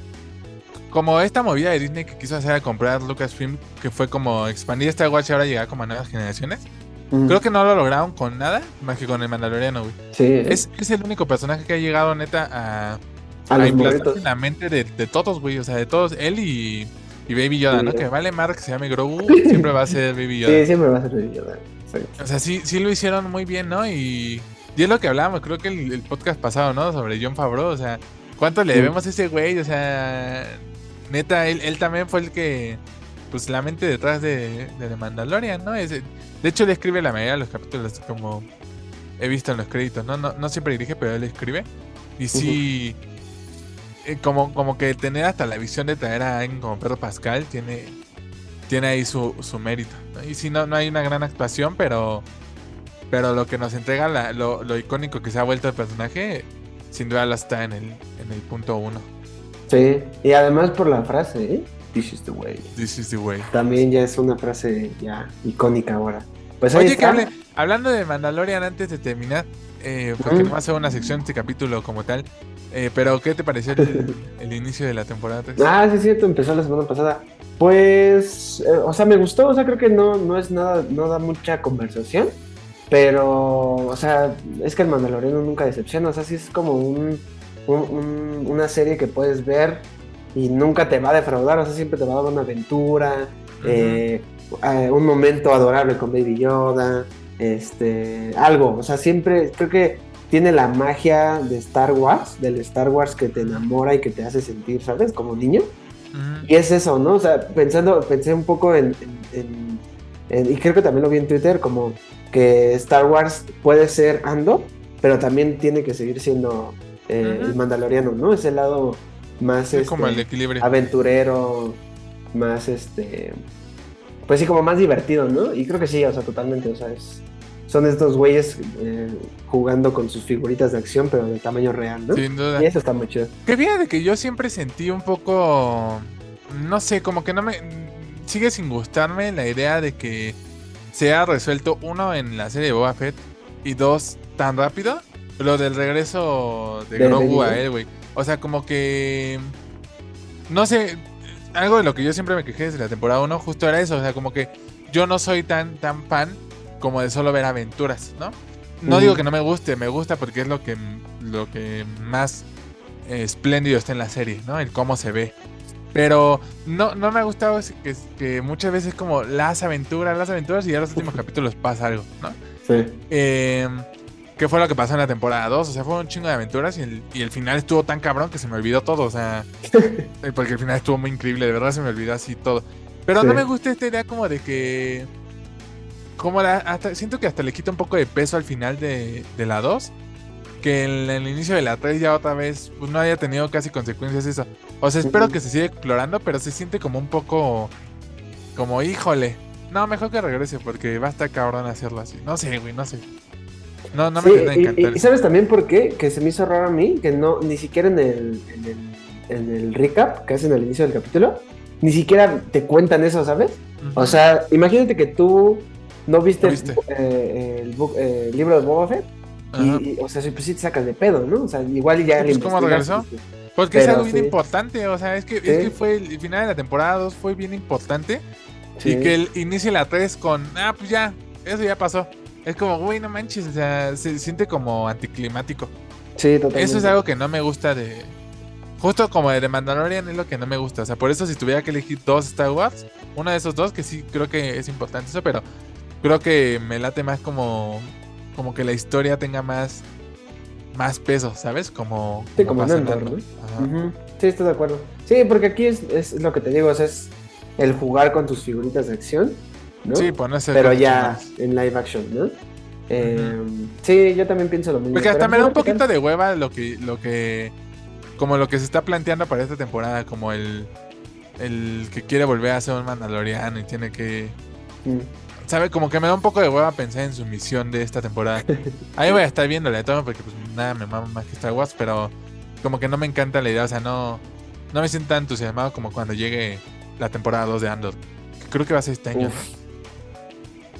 S2: como esta movida de Disney que quiso hacer a comprar Lucasfilm, que fue como expandir Star Wars y ahora llegar como a nuevas generaciones, Creo que no lo lograron con nada más que con el Mandaloriano, güey.
S1: Sí,
S2: Es, es el único personaje que ha llegado, neta, a,
S1: a
S2: a
S1: morritos.
S2: en la mente de, de todos, güey. O sea, de todos, él y, y Baby Yoda,
S1: Sí.
S2: ¿no? Que vale Mark, se llame Grogu, siempre va a ser Baby Yoda.
S1: Sí, siempre va a ser Baby Yoda.
S2: O sea, sí, sí lo hicieron muy bien, ¿no? Y, y es lo que hablábamos, creo que el, el podcast pasado, ¿no? Sobre John Favreau, o sea, ¿cuánto le
S1: Sí.
S2: debemos a ese güey? O sea, neta, él, él también fue el que, pues, la mente detrás de, de The Mandalorian, ¿no? Es, de hecho, él escribe la mayoría de los capítulos, como he visto en los créditos, ¿no? No, no siempre dirige, pero él escribe. Y sí, eh, como, como que tener hasta la visión de traer a alguien como Pedro Pascal tiene, tiene ahí su, su mérito. ¿no? Y si no, no hay una gran actuación, pero, pero lo que nos entrega, la- lo, lo icónico que se ha vuelto el personaje, sin duda lo está en el, en el punto uno.
S1: Sí, y además por la frase, ¿eh? This is the way.
S2: This is the way.
S1: También ya es una frase ya icónica ahora. Pues
S2: Oye, que hable- hablando de Mandalorian antes de terminar, eh, porque no va a ser una sección este capítulo como tal, eh, pero ¿qué te pareció el, el inicio de la temporada 3?
S1: Ah, sí, es cierto, empezó la semana pasada. Pues, eh, o sea, me gustó, o sea, creo que no, no es nada, no da mucha conversación, pero, o sea, es que el Mandaloriano nunca decepciona, o sea, sí es como un, un- un- una serie que puedes ver y nunca te va a defraudar, o sea, siempre te va a dar una aventura, eh, eh, un momento adorable con Baby Yoda, este, algo, o sea, siempre creo que tiene la magia de Star Wars, del Star Wars que te enamora y que te hace sentir, ¿sabes? Como niño.
S2: Ujú.
S1: Y es eso, ¿no? O sea, pensando, pensé un poco en, en- en- en- y creo que también lo vi en Twitter, como que Star Wars puede ser Andor, pero también tiene que seguir siendo eh, el Mandaloriano, ¿no? Ese lado más
S2: Es como
S1: este,
S2: el equilibrio.
S1: aventurero, más este, pues sí, como más divertido, ¿no? Y creo que sí, o sea, totalmente, o sea, es- son estos güeyes eh, jugando con sus figuritas de acción, pero de tamaño real, ¿no?
S2: Sin duda.
S1: Y eso está muy chido.
S2: Que fíjate que yo siempre sentí un poco. No sé, como que no me. Sigue sin gustarme la idea de que se ha resuelto, uno, en la serie de Boba Fett, y dos, tan rápido, lo del regreso de
S1: De
S2: Grogu a él, güey. O sea, como que. No sé, algo de lo que yo siempre me quejé desde la temporada 1, justo era eso. O sea, como que yo no soy tan, tan fan como de solo ver aventuras, ¿no? No digo que no me guste, me gusta porque es lo que, lo que más espléndido está en la serie, ¿no? El cómo se ve. Pero no, no me ha gustado que, que muchas veces como las aventuras, las aventuras y ya en los últimos capítulos pasa algo, ¿no?
S1: Sí.
S2: Eh, ¿Qué fue lo que pasó en la temporada 2? O sea, fue un chingo de aventuras y el, y el final estuvo tan cabrón que se me olvidó todo, o sea, eh, porque el final estuvo muy increíble, de verdad se me olvidó así todo. Pero no me gusta esta idea como de que... Como la, hasta, siento que hasta le quita un poco de peso al final de, de la 2. Que en el inicio de la 3 ya otra vez pues, no haya tenido casi consecuencias eso. O sea, espero que se siga explorando, pero se siente como un poco... Como, híjole. No, mejor que regrese porque va a estar cabrón hacerlo así. No sé, güey, no sé. No, no me
S1: Sí, y- ¿sabes también por qué? Que se me hizo raro a mí, que no, ni siquiera en el, en el, en el recap que hacen al inicio del capítulo, ni siquiera te cuentan eso, ¿sabes? O sea, imagínate que tú no viste,
S2: viste.
S1: eh, el, eh, el libro de Boba Fett, y, o sea, pues sí te sacas de pedo, ¿no? O sea, igual ya le
S2: Pues, ¿cómo
S1: investigas,
S2: regresó? Porque es algo bien
S1: sí.
S2: importante, o sea, es que, es fue el final de la temporada 2 fue bien importante
S1: sí.
S2: y que el inicie la 3 con, ah, pues ya, eso ya pasó. Es como, güey, no manches, o sea, se siente como anticlimático.
S1: Sí, totalmente.
S2: Eso es algo que no me gusta de. Justo como de Mandalorian es lo que no me gusta. O sea, por eso si tuviera que elegir dos Star Wars, uno de esos dos, que sí creo que es importante eso, pero creo que me late más como. Como que la historia tenga más. Más peso, ¿sabes? Como.
S1: Sí, como Andor, ¿no? Ujú. Sí, estoy de acuerdo. Sí, porque aquí es, es lo que te digo, o sea, es el jugar con tus figuritas de acción, ¿no?
S2: Sí, ponerse.
S1: Pero ya en live action, ¿no? Eh, Sí, yo también pienso lo mismo.
S2: Porque hasta me da un poquito de hueva lo que, lo que, como lo que se está planteando para esta temporada, como el, el que quiere volver a ser un mandaloriano y tiene que.
S1: Mm.
S2: sabe, como que me da un poco de hueva pensar en su misión de esta temporada. Ahí voy a estar viéndole todo porque pues nada me mama más que Star Wars, pero como que no me encanta la idea, o sea, no, no me siento tan entusiasmado como cuando llegue la temporada 2 de Andor. que creo que va a ser este año.
S1: Uf.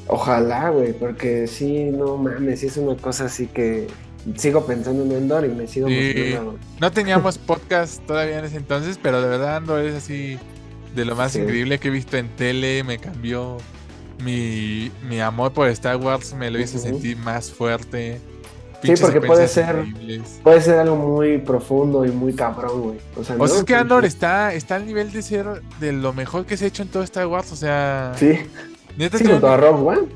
S1: Ojalá, güey, porque sí, no mames, sí es una cosa así que sigo pensando en Endor y me sigo
S2: Sí. No teníamos podcast todavía en ese entonces, pero de verdad Andor es así de lo más
S1: Sí.
S2: increíble que he visto en tele. Me cambió mi, mi amor por Star Wars, me lo hizo sentir más fuerte.
S1: Sí, porque puede ser-
S2: increíbles.
S1: Puede ser algo muy profundo y muy cabrón, güey. O sea,
S2: O
S1: ¿no?
S2: sea, es que Andor está, está al nivel de ser de lo mejor que se ha hecho en todo Star Wars. O sea,
S1: Sí,
S2: neta
S1: sí, junto a Rogue One.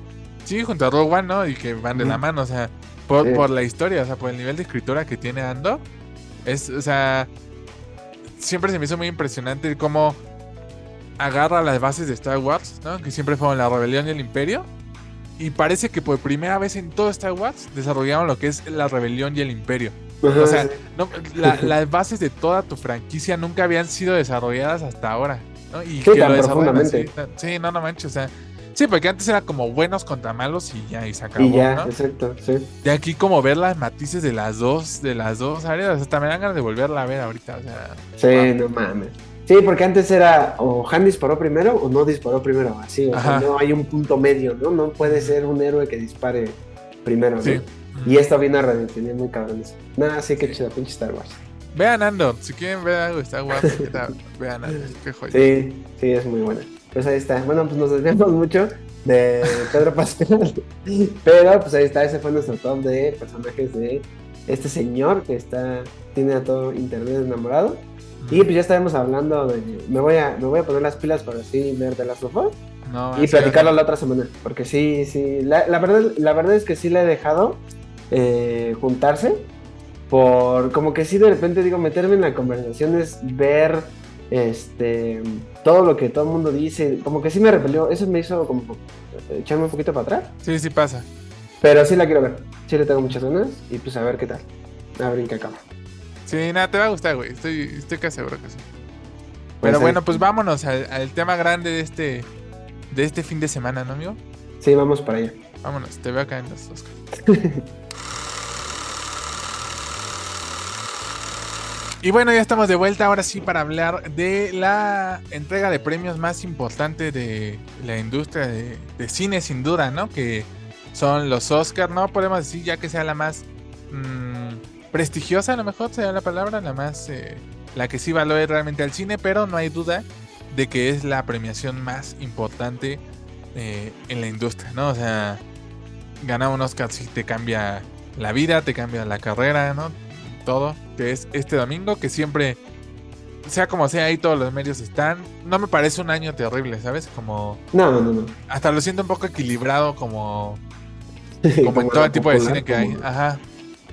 S2: sí, junto a Rogue One, ¿no? Y que van de la mano, o sea, por,
S1: Sí.
S2: por la historia, o sea, por el nivel de escritura que tiene Andor. Es, o sea, siempre se me hizo muy impresionante cómo agarra las bases de Star Wars, ¿no? Que siempre fueron la rebelión y el imperio. Y parece que por primera vez en todo Star Wars desarrollaron lo que es la rebelión y el imperio. O sea,
S1: sí.
S2: no, la- las bases de toda tu franquicia nunca habían sido desarrolladas hasta ahora. ¿no? Y
S1: Sí,
S2: que
S1: tan
S2: lo desarrollan así, tan- sí, no, no manches. O sea, sí, porque antes era como buenos contra malos y ya, y se acabó.
S1: y ya,
S2: ¿no?
S1: exacto, sí.
S2: De aquí como ver las matices de las dos, de las dos áreas, hasta me dan ganas de volverla a ver ahorita. O sea,
S1: Sí, no mames. Sí, porque antes era o Han disparó primero o no disparó primero, así, o sea, no hay un punto medio, ¿no? No puede ser un héroe que dispare primero, ¿no?
S2: sí.
S1: Y esto viene a redefinir muy cabrón eso. Nada, sí que chido, pinche Star Wars.
S2: Vean Andor, si quieren ver algo de Star vean Andor, qué joya.
S1: Sí, sí, es muy buena. Pues ahí está. Bueno, pues nos desviamos mucho de Pedro Pascal. Pero pues ahí está, ese fue nuestro top de personajes de este señor que está, tiene a todo internet enamorado. Y pues ya estaremos hablando de. Me voy a, me voy a poner las pilas para así ver de las of
S2: No,
S1: y platicarlo la otra semana. Porque sí, sí. La, la verdad, la verdad es que sí le he dejado eh, juntarse. Por como que sí de repente digo, meterme en la conversación es ver este todo lo que todo el mundo dice. Como que sí me repelió. Eso me hizo como echarme un poquito para atrás.
S2: Sí, sí pasa.
S1: Pero sí la quiero ver. Sí le tengo muchas ganas. Y pues a ver qué tal. A ver en qué acaba.
S2: Sí, nada, te va a gustar, güey. Estoy, estoy casi seguro que sí.
S1: Pues
S2: Pero bueno, pues vámonos al, al tema grande de este, de este fin de semana, ¿no, amigo?
S1: Sí, vamos para allá.
S2: Vámonos, te veo acá en los Oscars. Y bueno, ya estamos de vuelta ahora sí para hablar de la entrega de premios más importante de la industria de, cine, sin duda, ¿no? Que son los Oscars, ¿no? Podemos decir ya que sea la más mm, prestigiosa, a lo mejor sea la palabra, la más, eh, la que sí valore realmente al cine, pero no hay duda de que es la premiación más importante eh, en la industria, ¿no? O sea, ganar un Oscar sí te cambia la vida, te cambia la carrera, ¿no? Todo, que es este domingo, que siempre, sea como sea, ahí todos los medios están. No me parece un año terrible, ¿sabes? Como,
S1: No, no, no.
S2: hasta lo siento un poco equilibrado como, como en todo el tipo de cine que hay. Ajá.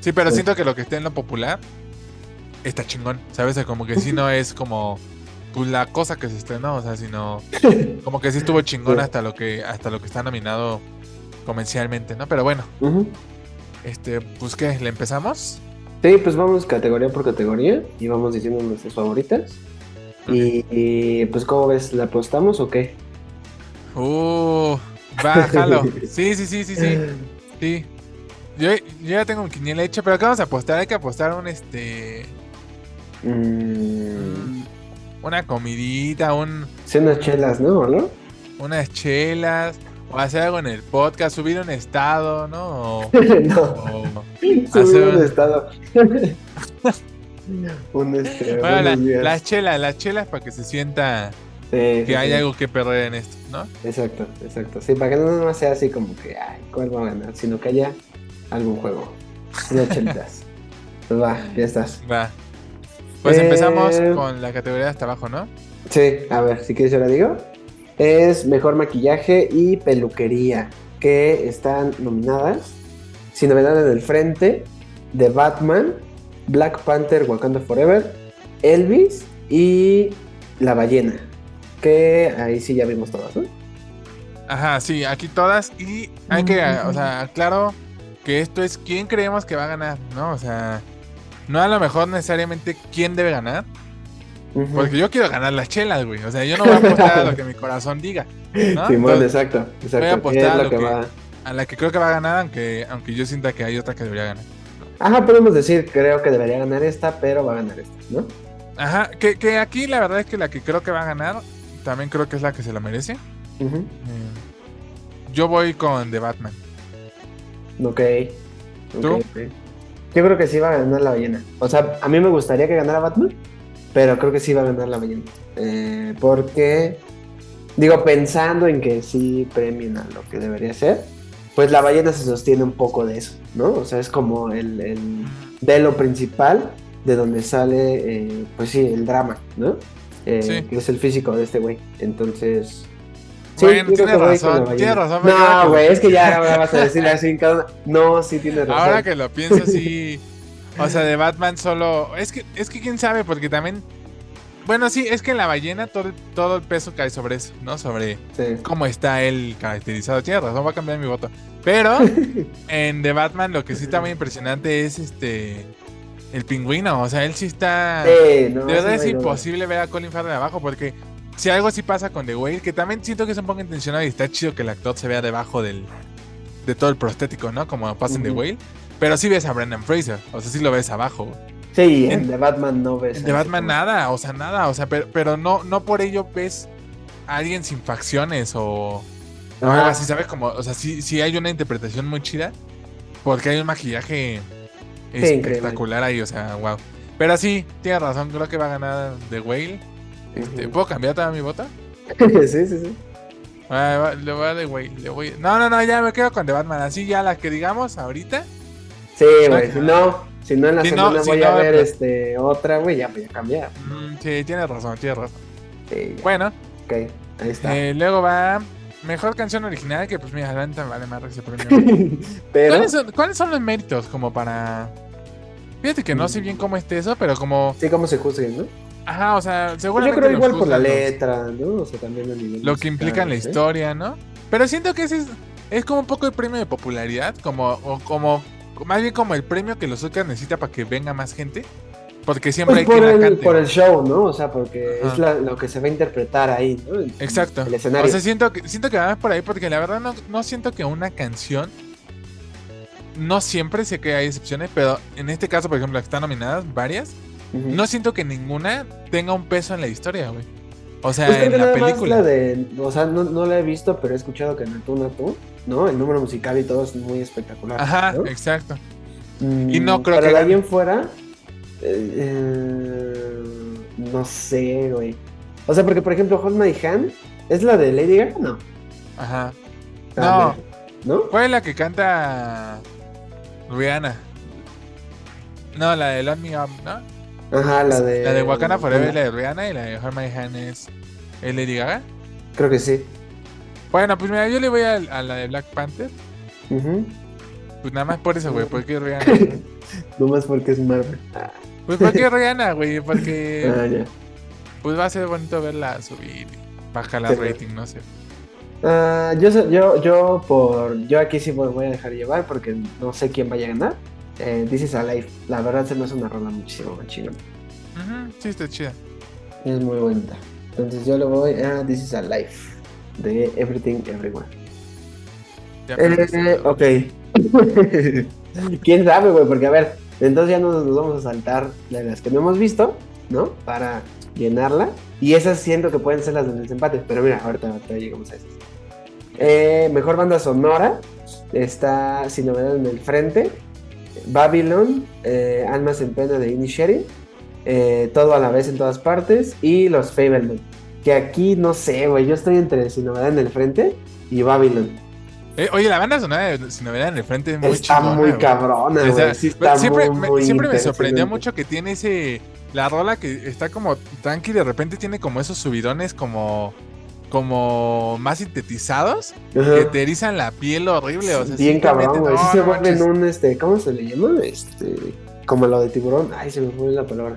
S2: Sí, pero
S1: Sí.
S2: siento que lo que esté en lo popular está chingón, ¿sabes? O sea, como que sí no es como pues la cosa que se estrenó, o sea, sino como que sí estuvo chingón
S1: Sí.
S2: hasta lo que hasta lo que está nominado comercialmente, ¿no? Pero bueno, este, pues qué, ¿le empezamos?
S1: Sí, pues vamos categoría por categoría y vamos diciendo nuestras favoritas. Y, y, pues, ¿cómo ves? ¿La apostamos o qué?
S2: Uh, bájalo. Sí, sí, sí, sí, sí. Sí. Yo, yo ya tengo mi quiniela hecha, pero acá vamos a apostar, hay que apostar un este
S1: Mm,
S2: una comidita, un
S1: sí, unas chelas, ¿no? ¿No?
S2: unas chelas, o hacer algo en el podcast, subir un estado, ¿no? O,
S1: no,
S2: o-
S1: subir un
S2: un-
S1: estado. un este.
S2: Bueno, la- las chelas, las chelas para que se sienta que hay algo que perder en esto, ¿no?
S1: Exacto, exacto. Sí, para que no sea así como que, ay, ¿cuál va a ganar? Sino que haya algún juego. Chelitas. pues va, ya estás.
S2: Va. Pues empezamos eh, con la categoría de hasta abajo, ¿no?
S1: Sí, a ver, si quieres yo la digo. Es mejor maquillaje y peluquería, que están nominadas. Sin novedad en el frente, de Batman, Black Panther Wakanda Forever, Elvis y La Ballena. Que ahí sí ya vimos todas, ¿no?
S2: Ajá, sí, aquí todas. Y hay que, o sea, claro que esto es quién creemos que va a ganar, ¿no? O sea, no a lo mejor necesariamente quién debe ganar. Porque yo quiero ganar las chelas, güey. O sea, yo no voy a apostar a lo que mi corazón diga. ¿no?
S1: Simón, exacto, exacto.
S2: Voy a apostar a, lo que, a la que creo que va a ganar, aunque, aunque yo sienta que hay otra que debería ganar.
S1: Ajá, podemos decir, creo que debería ganar esta, pero va a ganar esta, ¿no?
S2: Ajá, que, aquí la verdad es que la que creo que va a ganar, también creo que es la que se lo merece. Eh, yo voy con The Batman.
S1: Ok. ¿Tú? Yo creo que sí va a ganar la ballena. O sea, a mí me gustaría que ganara Batman, pero creo que sí va a ganar la ballena. Eh, porque, digo, pensando en que sí premien a lo que debería ser, pues la ballena se sostiene un poco de eso, ¿no? O sea, es como el, el velo principal de donde sale, eh, pues sí, el drama, ¿no? Eh, que es el físico de este güey. Entonces...
S2: Sí, bueno, tiene razón, tiene razón.
S1: No, güey, es que ya ahora vas a decir así cada... No, sí tiene razón.
S2: Ahora que lo pienso, sí... O sea, de Batman solo... Es que, es que quién sabe, porque también bueno, sí, es que en la ballena todo, todo el peso cae sobre eso, ¿no? Sobre cómo está él caracterizado. Tiene razón, va a cambiar mi voto. Pero en The Batman lo que sí está muy impresionante es este el pingüino. O sea, él sí está. de verdad es imposible ver a Colin Farrell abajo porque si algo sí pasa con The Whale, que también siento que es un poco intencionado y está chido que el actor se vea debajo del, de todo el prostético, ¿no? Como pasa en The Whale. Pero sí ves a Brendan Fraser, o sea, sí lo ves abajo.
S1: Sí, en, The Batman no ves.
S2: En The Batman nada, o sea, nada, o sea, pero, pero no, no por ello ves a alguien sin facciones o, algo así, ¿sabes? Como, o sea, sí, sí hay una interpretación muy chida porque hay un maquillaje espectacular ahí, o sea, wow. Pero sí, tienes razón, creo que va a ganar The Whale. Este, ¿Puedo cambiar toda mi bota?
S1: sí, sí, sí.
S2: le voy a The Whale. Le voy... No, no, no, ya me quedo con The Batman. Así ya la que digamos ahorita.
S1: Sí, güey, si no, si no, en la semana voy a ver este, otra, güey, ya voy a cambiar.
S2: Mm, sí, tienes razón, tienes razón. bueno.
S1: Ok, ahí está.
S2: Eh, luego va Mejor Canción Original, que pues mira, adelante vale más ese premio. pero... ¿Cuáles son, los méritos como para...? Fíjate que no sé bien cómo esté eso, pero como...
S1: Sí, cómo se juzguen, ¿no?
S2: Ajá, o sea, seguramente.
S1: Yo creo igual por la letra, ¿no? O sea, también a nivel
S2: Lo que implica en la historia, ¿no? Pero siento que ese es, es como un poco el premio de popularidad, como, o como más bien como el premio que los Oscars necesita para que venga más gente. Porque siempre
S1: pues
S2: hay
S1: por el, Por el show, ¿no? O sea, porque es lo que se va a interpretar ahí, ¿no?
S2: Exacto. El escenario. O sea, siento que, siento que va por ahí porque la verdad no, no siento que una canción. No siempre sé que hay excepciones, pero en este caso, por ejemplo, que están nominadas, varias, no siento que ninguna tenga un peso en la historia, güey. O sea, pues en la película.
S1: de, o sea, no, no, la he visto, pero he escuchado que Natu Natu, ¿no? El número musical y todo es muy espectacular.
S2: Ajá, exacto. y no creo
S1: que. de alguien fuera. Eh, no sé, güey. O sea, porque por ejemplo, Hold My Hand es la de Lady Gaga, ¿no?
S2: Ajá. No. ¿No? ¿Cuál es la que canta Rihanna? No, la de Let Me Up, ¿no?
S1: Ajá, la de.
S2: La de Wakanda Forever, la de Rihanna y la de Hold My Hand es. ¿Es Lady Gaga?
S1: Creo que sí.
S2: Bueno, pues mira, yo le voy a, la de Black Panther. Pues nada más por eso, güey, porque Rihanna.
S1: no más porque es Marvel.
S2: Pues porque Rihanna, güey, porque. Ah, ya. Pues va a ser bonito verla subir. Baja la rating, no sé.
S1: Uh, yo, yo, yo, por. Yo aquí sí voy a dejar llevar porque no sé quién vaya a ganar eh, This is Alive. La verdad se me hace una rola muchísimo más chida.
S2: sí, está chida.
S1: Es muy bonita. Entonces yo le voy a This is Alive de Everything Everywhere. Eh, ok. ¿Quién sabe, güey? Porque a ver, entonces ya nos, nos vamos a saltar las que no hemos visto, ¿no? Para llenarla. Y esas siento que pueden ser las del desempate. Pero mira, ahorita, llegamos a esas. Eh, mejor banda sonora. Está sin novedad en el frente. Babylon, eh, Almas en Pena de Inisherin, eh, Todo a la vez en todas partes y Los Fableman. Que aquí no sé, güey. Yo estoy entre Sin Novedad en el Frente y Babylon.
S2: Eh, oye, la banda sonora de Sin Novedad en el Frente es muy
S1: está
S2: chingona,
S1: muy
S2: güey.
S1: cabrona,
S2: O sea,
S1: sí está
S2: siempre,
S1: muy,
S2: siempre me sorprendió mucho que tiene ese. La rola que está como tranqui, de repente tiene como esos subidones como. Como más sintetizados
S1: Ajá.
S2: que te erizan la piel horrible. O sea,
S1: Bien cabrón, güey.
S2: no,
S1: sí se
S2: no
S1: vuelve en
S2: manches.
S1: un, este, ¿cómo se le llama? Este, como lo de tiburón. Ay, se me fue la palabra.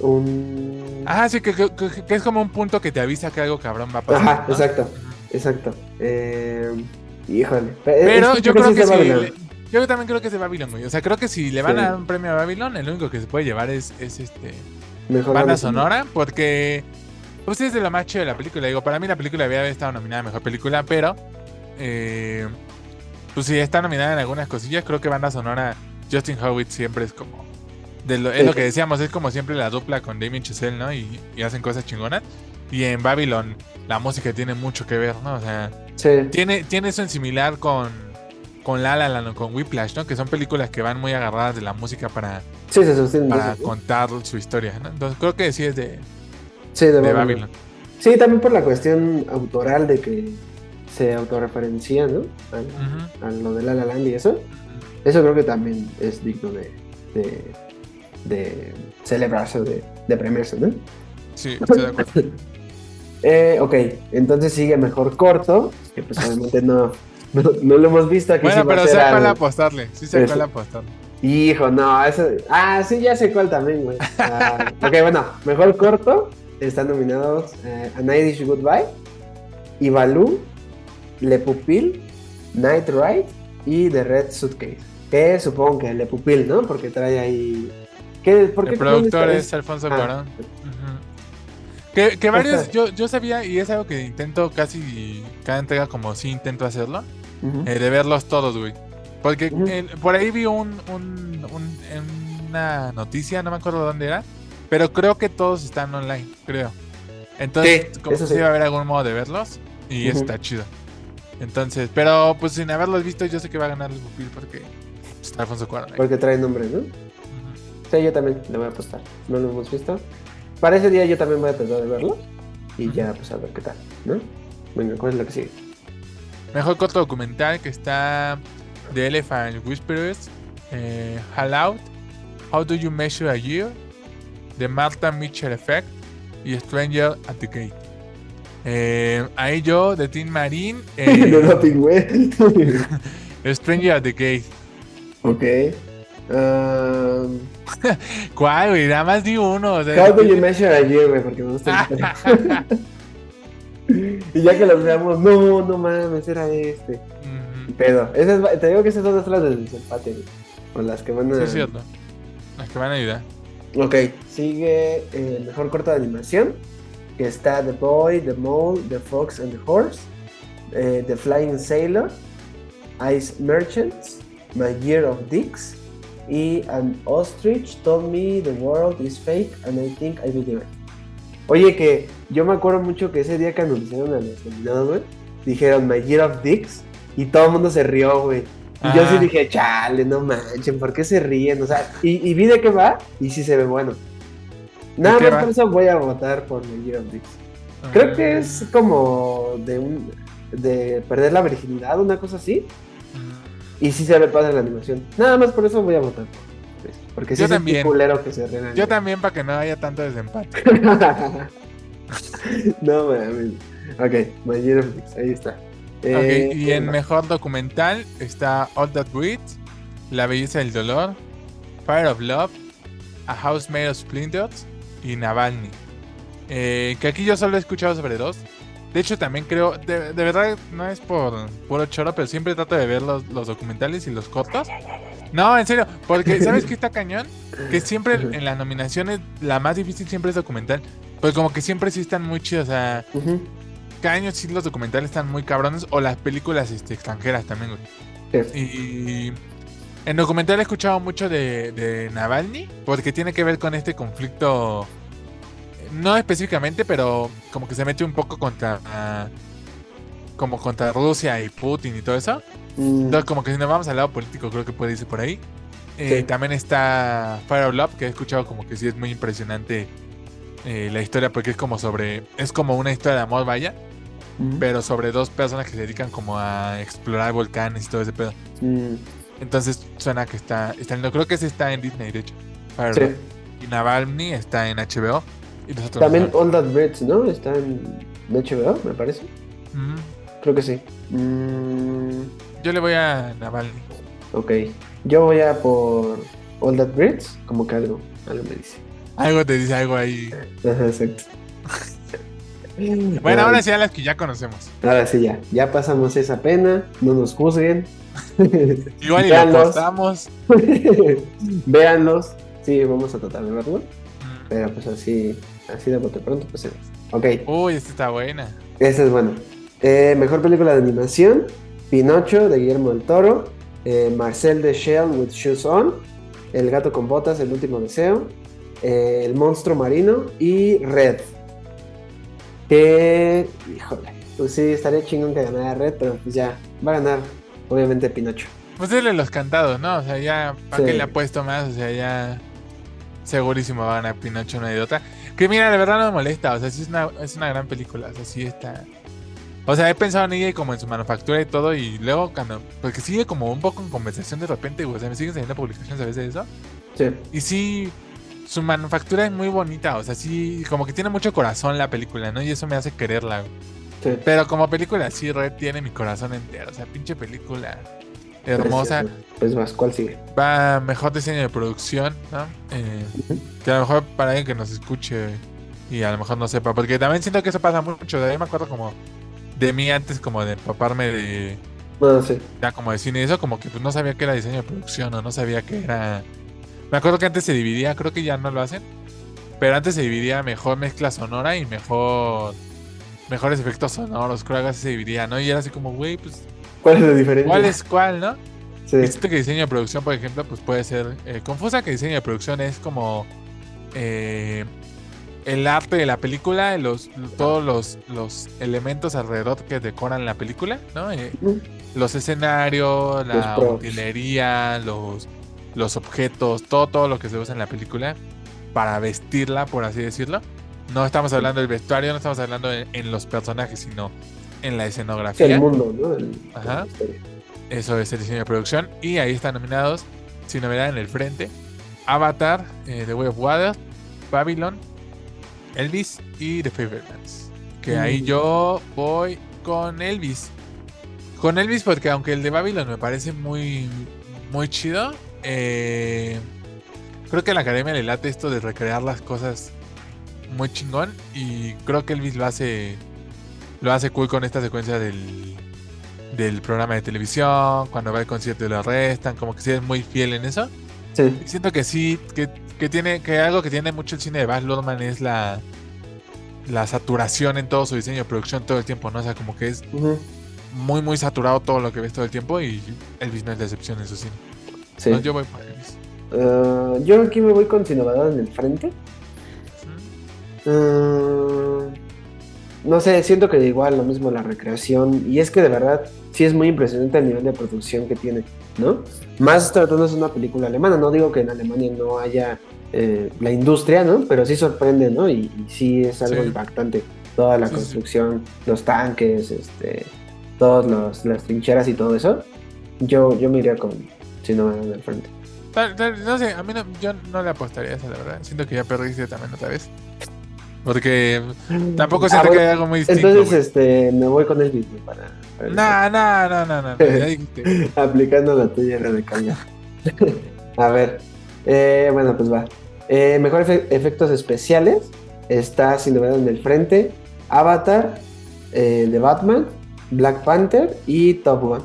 S1: Un...
S2: Ajá, sí, que, que- es como un punto que te avisa que algo cabrón va a pasar.
S1: Ajá,
S2: ¿no?
S1: exacto, exacto. Eh, híjole.
S2: Pero
S1: Es
S2: yo creo que sí. Le- Yo también creo que es de Babylon, güey. O sea, creo que si le van
S1: Sí.
S2: a dar un premio a Babylon, el único que se puede llevar es, es este
S1: Mejor
S2: banda sonora, porque pues es de lo más chido de la película. Digo, para mí la película había estado nominada a mejor película, pero eh, pues si está nominada en algunas cosillas, creo que banda sonora Justin Howitt siempre es como de lo, es
S1: Sí.
S2: lo que decíamos, es como siempre la dupla con Damien Chazelle, ¿no? Y, y hacen cosas chingonas. Y en Babylon la música tiene mucho que ver, ¿no? O sea,
S1: Sí.
S2: tiene, tiene eso en similar con, con La La Land o con Whiplash, ¿no? Que son películas que van muy agarradas de la música para,
S1: Sí,
S2: para contar su historia, ¿no? Entonces creo que sí es de,
S1: Sí, de,
S2: de
S1: Babylon.
S2: Babylon.
S1: Sí, también por la cuestión autoral de que se autorreferencia, ¿no? A, lo de La La Land y eso. Eso creo que también es digno de, de, de celebrarse, de, de premiarse, ¿no?
S2: Sí, estoy de acuerdo.
S1: Eh, ok, entonces sigue mejor corto, que pues obviamente no, no, no lo hemos visto aquí.
S2: Bueno,
S1: sí
S2: pero sé cuál apostarle. Sí sé cuál apostarle.
S1: Hijo, no, eso. Ah, sí, ya sé cuál también, güey. Ah, ok, bueno, mejor corto. Están nominados eh, A Night is Goodbye, Ivalu, Le Pupil, Night Ride y The Red Suitcase. Que supongo que Le Pupil, ¿no? Porque trae ahí. ¿Qué, ¿Por qué
S2: El productor es? Alfonso
S1: Ah.
S2: Cuarón. Que, que varios, yo, yo sabía, y es algo que intento casi cada entrega como sí intento hacerlo, eh, de verlos todos, güey. Porque eh, por ahí vi un, un- un- una noticia, no me acuerdo dónde era, pero creo que todos están online, creo. Entonces,
S1: Sí,
S2: como que
S1: sí.
S2: va a haber algún modo de verlos, y
S1: Ujú.
S2: está chido. Entonces, pero pues sin haberlos visto, yo sé que va a ganar el Pupil porque pues, está Alfonso Cuarón.
S1: Porque trae nombre, ¿no? Yo también le voy a apostar. No lo hemos visto. Para ese día yo también voy a tratar de verlo. Y ya, pues a ver qué tal, ¿no? Venga, ¿cuál es lo que sigue?
S2: Mejor corto documental que está The Elephant Whisperers, eh, Hall Out, How Do You Measure a Year, The Martha Mitchell Effect y Stranger at the Gate. Eh, ahí yo, de Tim Marín,
S1: De
S2: eh,
S1: doping, güey.
S2: Stranger at the Gate.
S1: ok. Um,
S2: ¿Cuál, güey? Nada más di uno. o sea,
S1: how do you measure a year, güey? Porque me gusta Y ya que los veamos, no, no mames, era este. Pedo. Esas va- te digo que esas son las del desempate, güey. O las que van a.
S2: Sí, es cierto. Las que van a ayudar.
S1: Ok, sigue eh, el mejor corto de animación, que está The Boy, The Mole, The Fox and the Horse, eh, The Flying Sailor, Ice Merchants, My Year of Dicks y An Ostrich Told Me the World is Fake and I Think I Believe It. Oye, que yo me acuerdo mucho que ese día que anunciaron a los nominados, güey, dijeron My Year of Dicks y todo el mundo se rió, güey. Y yo sí
S2: Ah.
S1: dije, chale, no manchen, ¿por qué se ríen? O sea, y, y vi de qué va y sí se ve bueno. Nada más
S2: va?
S1: por eso voy a votar por The Year of Dicks. Creo que es
S2: Ah.
S1: como de un de perder la virginidad, una cosa así. Y sí se ve padre la animación. Nada más por eso voy a votar Porque sí
S2: Yo
S1: es un
S2: también.
S1: culero que se ríen.
S2: Yo también, para que no haya tanto desempate.
S1: no mames. Ok, Dicks, ahí está. Eh,
S2: Ok, y en mejor documental está All That Breathes, La Belleza del Dolor, Fire of Love, A House Made of Splinters y Navalny. Eh, que aquí yo solo he escuchado sobre dos. De hecho, también creo, de, de verdad, no es por puro choro, pero siempre trato de ver los, los documentales y los cortos. No, en serio, porque ¿sabes qué está cañón? Que siempre en las nominaciones, la más difícil siempre es documental. Pues como que siempre sí están muy chidos, o sea,
S1: Ujú.
S2: cada año sí los documentales están muy cabrones o las películas este, extranjeras también, güey.
S1: Sí.
S2: Y en documental he escuchado mucho de, de Navalny porque tiene que ver con este conflicto, no específicamente, pero como que se mete un poco contra, como contra Rusia y Putin y todo eso.
S1: Mm,
S2: Entonces como que si nos vamos al lado político creo que puede irse por ahí. Eh,
S1: Sí.
S2: También está Fire of Love, que he escuchado como que sí es muy impresionante eh, la historia porque es como sobre, es como una historia de amor, vaya,
S1: Mm.
S2: pero sobre dos personas que se dedican como a explorar volcanes y todo ese pedo.
S1: Mm,
S2: Entonces suena que está, está lindo. Creo que ese está en Disney, de hecho. Fire
S1: sí.
S2: Y Navalny está en HBO.
S1: También. All That Breeds, ¿no? Está en HBO, me parece. Creo que sí. Mm,
S2: Yo le voy a Navalny.
S1: ok. Yo voy a por All That Breeds, como que algo, algo me dice.
S2: Algo te dice algo ahí.
S1: Ajá, exacto.
S2: Bueno,
S1: Ay,
S2: ahora sí a las que ya conocemos.
S1: Ahora sí, ya. Ya pasamos esa pena. No nos juzguen.
S2: Igual y lo
S1: Véanlos. Véanlos. Sí, vamos a tratar de verlo. Pero pues así, así de bote pronto, pues es. Ok,
S2: Uy, esta está buena.
S1: esa es buena. Eh, mejor película de animación: Pinocho de Guillermo del Toro. eh, Marcel de Shell with Shoes On. El gato con botas, El último deseo. eh, el monstruo marino. Y Red. Que. Híjole. Pues sí, estaría chingón que ganara Red, pero pues ya. Va a ganar, obviamente, Pinocho.
S2: Pues dile los cantados, ¿no? O sea, ya, ¿para
S1: Sí.
S2: qué le apuesto más? O sea, ya segurísimo va a ganar Pinocho, no hay de otra. Que mira, de verdad no me molesta, o sea, sí es una, es una gran película, o sea, sí está... O sea, he pensado en ella y como en su manufactura y todo, y luego cuando... Porque sigue como un poco en conversación de repente, güey, o sea, me siguen saliendo publicaciones a veces de eso.
S1: Sí.
S2: Y sí, su manufactura es muy bonita, o sea, sí, como que tiene mucho corazón la película, ¿no? Y eso me hace quererla, güey.
S1: sí.
S2: Pero como película, sí, Red tiene mi corazón entero, o sea, pinche película hermosa.
S1: Pues más, ¿cuál sigue?
S2: Va mejor diseño de producción, ¿no? Eh, que a lo mejor para alguien que nos escuche y a lo mejor no sepa, porque también siento que eso pasa mucho. De ahí me acuerdo como de mí antes, como de empaparme de
S1: Bueno, sí.
S2: ya como de cine y eso, como que pues no sabía que era diseño de producción o no sabía que era. Me acuerdo que antes se dividía, creo que ya no lo hacen, pero antes se dividía mejor mezcla sonora y mejor. Mejores efectos sonoros, creo que así se dividía, ¿no? Y era así como, güey, pues,
S1: ¿Cuál es la diferencia?
S2: ¿cuál es cuál, no?
S1: Sí.
S2: Siento que diseño de producción, por ejemplo, pues puede ser eh, confusa, que diseño de producción es como eh, el arte de la película, los, todos los, los elementos alrededor que decoran la película, ¿no? Eh, los escenarios,
S1: Los
S2: la
S1: props.
S2: utilería, los, los objetos, todo, todo lo que se usa en la película para vestirla, por así decirlo. No estamos hablando del vestuario, no estamos hablando en los personajes, sino en la escenografía.
S1: el mundo, ¿no? El-
S2: Ajá. Eso es el diseño de producción. Y ahí están nominados, sin novedad en el frente, Avatar, eh, The Way of Water, Babylon, Elvis y The Fablemans. Que ahí
S1: Mm.
S2: yo voy con Elvis. Con Elvis porque aunque el de Babylon me parece muy, muy chido, eh, creo que a la academia le late esto de recrear las cosas muy chingón. Y creo que Elvis lo hace, lo hace cool con esta secuencia del, del programa de televisión, cuando va al concierto y lo arrestan, como que sí es muy fiel en eso.
S1: Sí.
S2: Siento que sí, que, que tiene, que algo que tiene mucho el cine de Baz Luhrmann es la, la saturación en todo su diseño de producción todo el tiempo, ¿no? O sea, como que es muy, muy saturado todo lo que ves todo el tiempo y Elvis no es la excepción en su cine.
S1: Sí.
S2: Entonces yo voy por Elvis.
S1: Ah, yo aquí me voy con Novedad en el frente. Ah, no sé, siento que igual lo mismo la recreación. Y es que de verdad sí es muy impresionante el nivel de producción que tiene, ¿no? Más tratándose de una película alemana. No digo que en Alemania no haya eh, la industria, ¿no? Pero sí sorprende, ¿no? Y, y sí es algo
S2: Sí.
S1: impactante. Toda la
S2: Sí, sí, sí.
S1: construcción, los tanques, este, todas las trincheras y todo eso. Yo, yo me iría con Sin Novedad en el frente.
S2: No sé, a mí no- yo no le apostaría a esa, la verdad. Siento que ya perdiste también otra vez. Porque tampoco
S1: Ah,
S2: siento que haya algo muy distinto.
S1: Entonces, este, me voy con el mismo para,
S2: No, no, no, no, no, no, ya dijiste.
S1: aplicando la tuya la de caña. A ver, eh, bueno, pues va. Eh, mejor efe- efectos especiales está sin novedad en el frente, Avatar, eh, de Batman, Black Panther y Top Gun.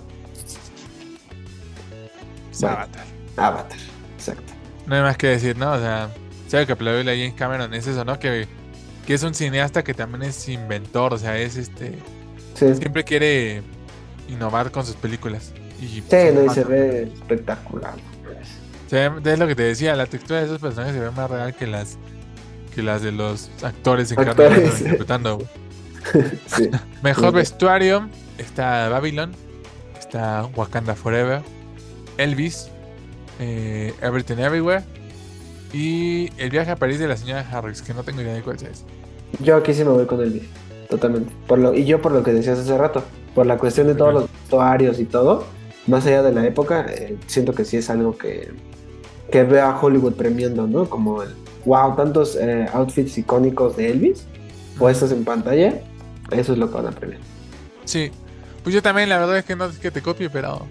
S1: Bueno.
S2: Avatar.
S1: Avatar, exacto.
S2: No hay más que decir, ¿no? O sea, sabe que aplaudirle a James Cameron es eso, ¿no? Que, que es un cineasta que también es inventor, o sea, es este.
S1: Sí,
S2: Siempre quiere innovar con sus películas. Y,
S1: sí,
S2: pues,
S1: no, y
S2: más-
S1: se ve espectacular.
S2: se ve- es lo que te decía, la textura de esos personajes se ve más real que las que las de los actores en carne
S1: Actores.
S2: interpretando.
S1: Sí.
S2: Mejor
S1: Sí.
S2: vestuario está Babylon, está Wakanda Forever, Elvis, eh, Everything Everywhere, Y El viaje a París de la señora Harris, que no tengo idea de cuál es.
S1: Yo aquí sí me voy con Elvis, totalmente. Por lo, y yo por lo que decías hace rato, por la cuestión de todos los vestuarios y todo, más allá de la época, eh, siento que sí es algo que, que veo a Hollywood premiando, ¿no? Como el, wow, tantos eh, outfits icónicos de Elvis puestos en pantalla, eso es lo que van a premiar.
S2: Sí. Pues yo también, la verdad es que no es que te copie, pero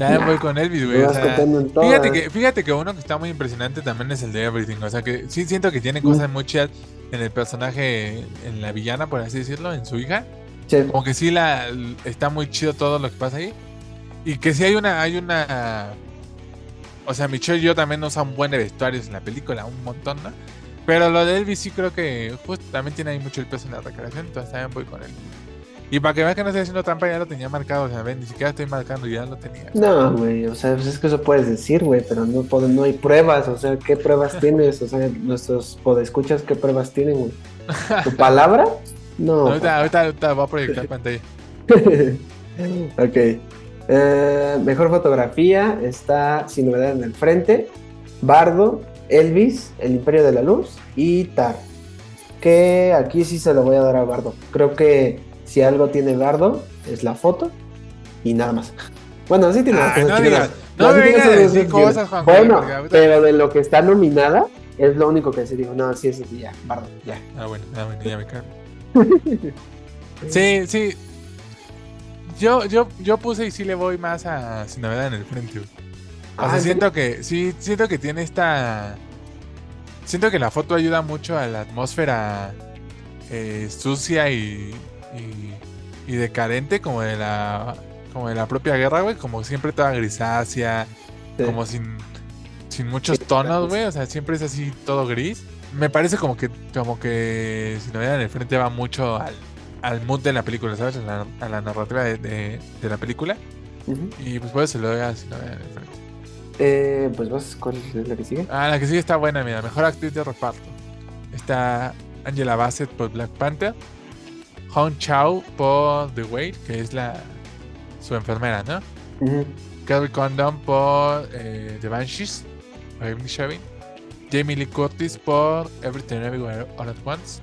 S2: también
S1: Nah,
S2: voy con Elvis, güey. O sea, fíjate, que, fíjate que uno que está muy impresionante también es el de Everything. O sea que sí siento que tiene cosas muy chidas en el personaje, en la villana, por así decirlo, en su hija.
S1: Sí.
S2: Como que sí la está muy chido todo lo que pasa ahí. Y que sí hay una, hay una. O sea, Michelle y yo también usan buen de vestuarios en la película, un montón, ¿no? Pero lo de Elvis sí creo que justo también tiene ahí mucho el peso en la recreación, entonces también voy con él. Y para que veas que no estoy haciendo trampa, ya lo tenía marcado, o sea, ven, ni siquiera estoy marcando, ya lo tenía.
S1: No, güey, o sea, pues es que eso puedes decir, güey, pero no, puedo- no hay pruebas, o sea, ¿qué pruebas tienes? O sea, nuestros podescuchas, ¿qué pruebas tienen, güey? ¿Tu palabra? No.
S2: ahorita, ahorita, ahorita voy a proyectar pantalla.
S1: ok. Eh, mejor fotografía está Sin Novedad en el Frente, Bardo, Elvis, El Imperio de la Luz y Tar. Que aquí sí se lo voy a dar a Bardo. Creo que si algo tiene Bardo es la foto y nada más. Bueno, sí tiene cosas
S2: no digas, no me vengas a
S1: cosas
S2: decir cosas, Juan
S1: Bueno, pero de lo que está nominada es lo único que sí digo, no, sí, eso sí, ya, Bardo, ya.
S2: Ah, bueno, ah, bueno, ya me calmo. Sí, sí. Yo, yo, yo puse y sí le voy más a Sin Novedad en el Frente. O sea,
S1: Ah, ¿en
S2: siento que, sí, siento que tiene esta. Siento que la foto ayuda mucho a la atmósfera eh, sucia y, y, y decadente, como de la como de la propia guerra, güey. Como siempre toda grisácea,
S1: Sí.
S2: como sin, sin muchos tonos, güey. O sea, siempre es así todo gris. Me parece como que, como que Sin Novedad en el Frente va mucho al, al mood de la película, ¿sabes? A la, a la narrativa de, de- de la película. Y pues eso se lo doy a Sin Novedad en el Frente.
S1: Eh, pues vas, ¿cuál es la que sigue?
S2: Ah, la que sigue está buena, mira. Mejor actriz de reparto. Está Angela Bassett por Black Panther. Hong Chao por The Wait, que es la su enfermera, ¿no?
S1: Ujú.
S2: Carrie Condon por eh, The Banshees. Jamie Lee Curtis por Everything Everywhere All at Once.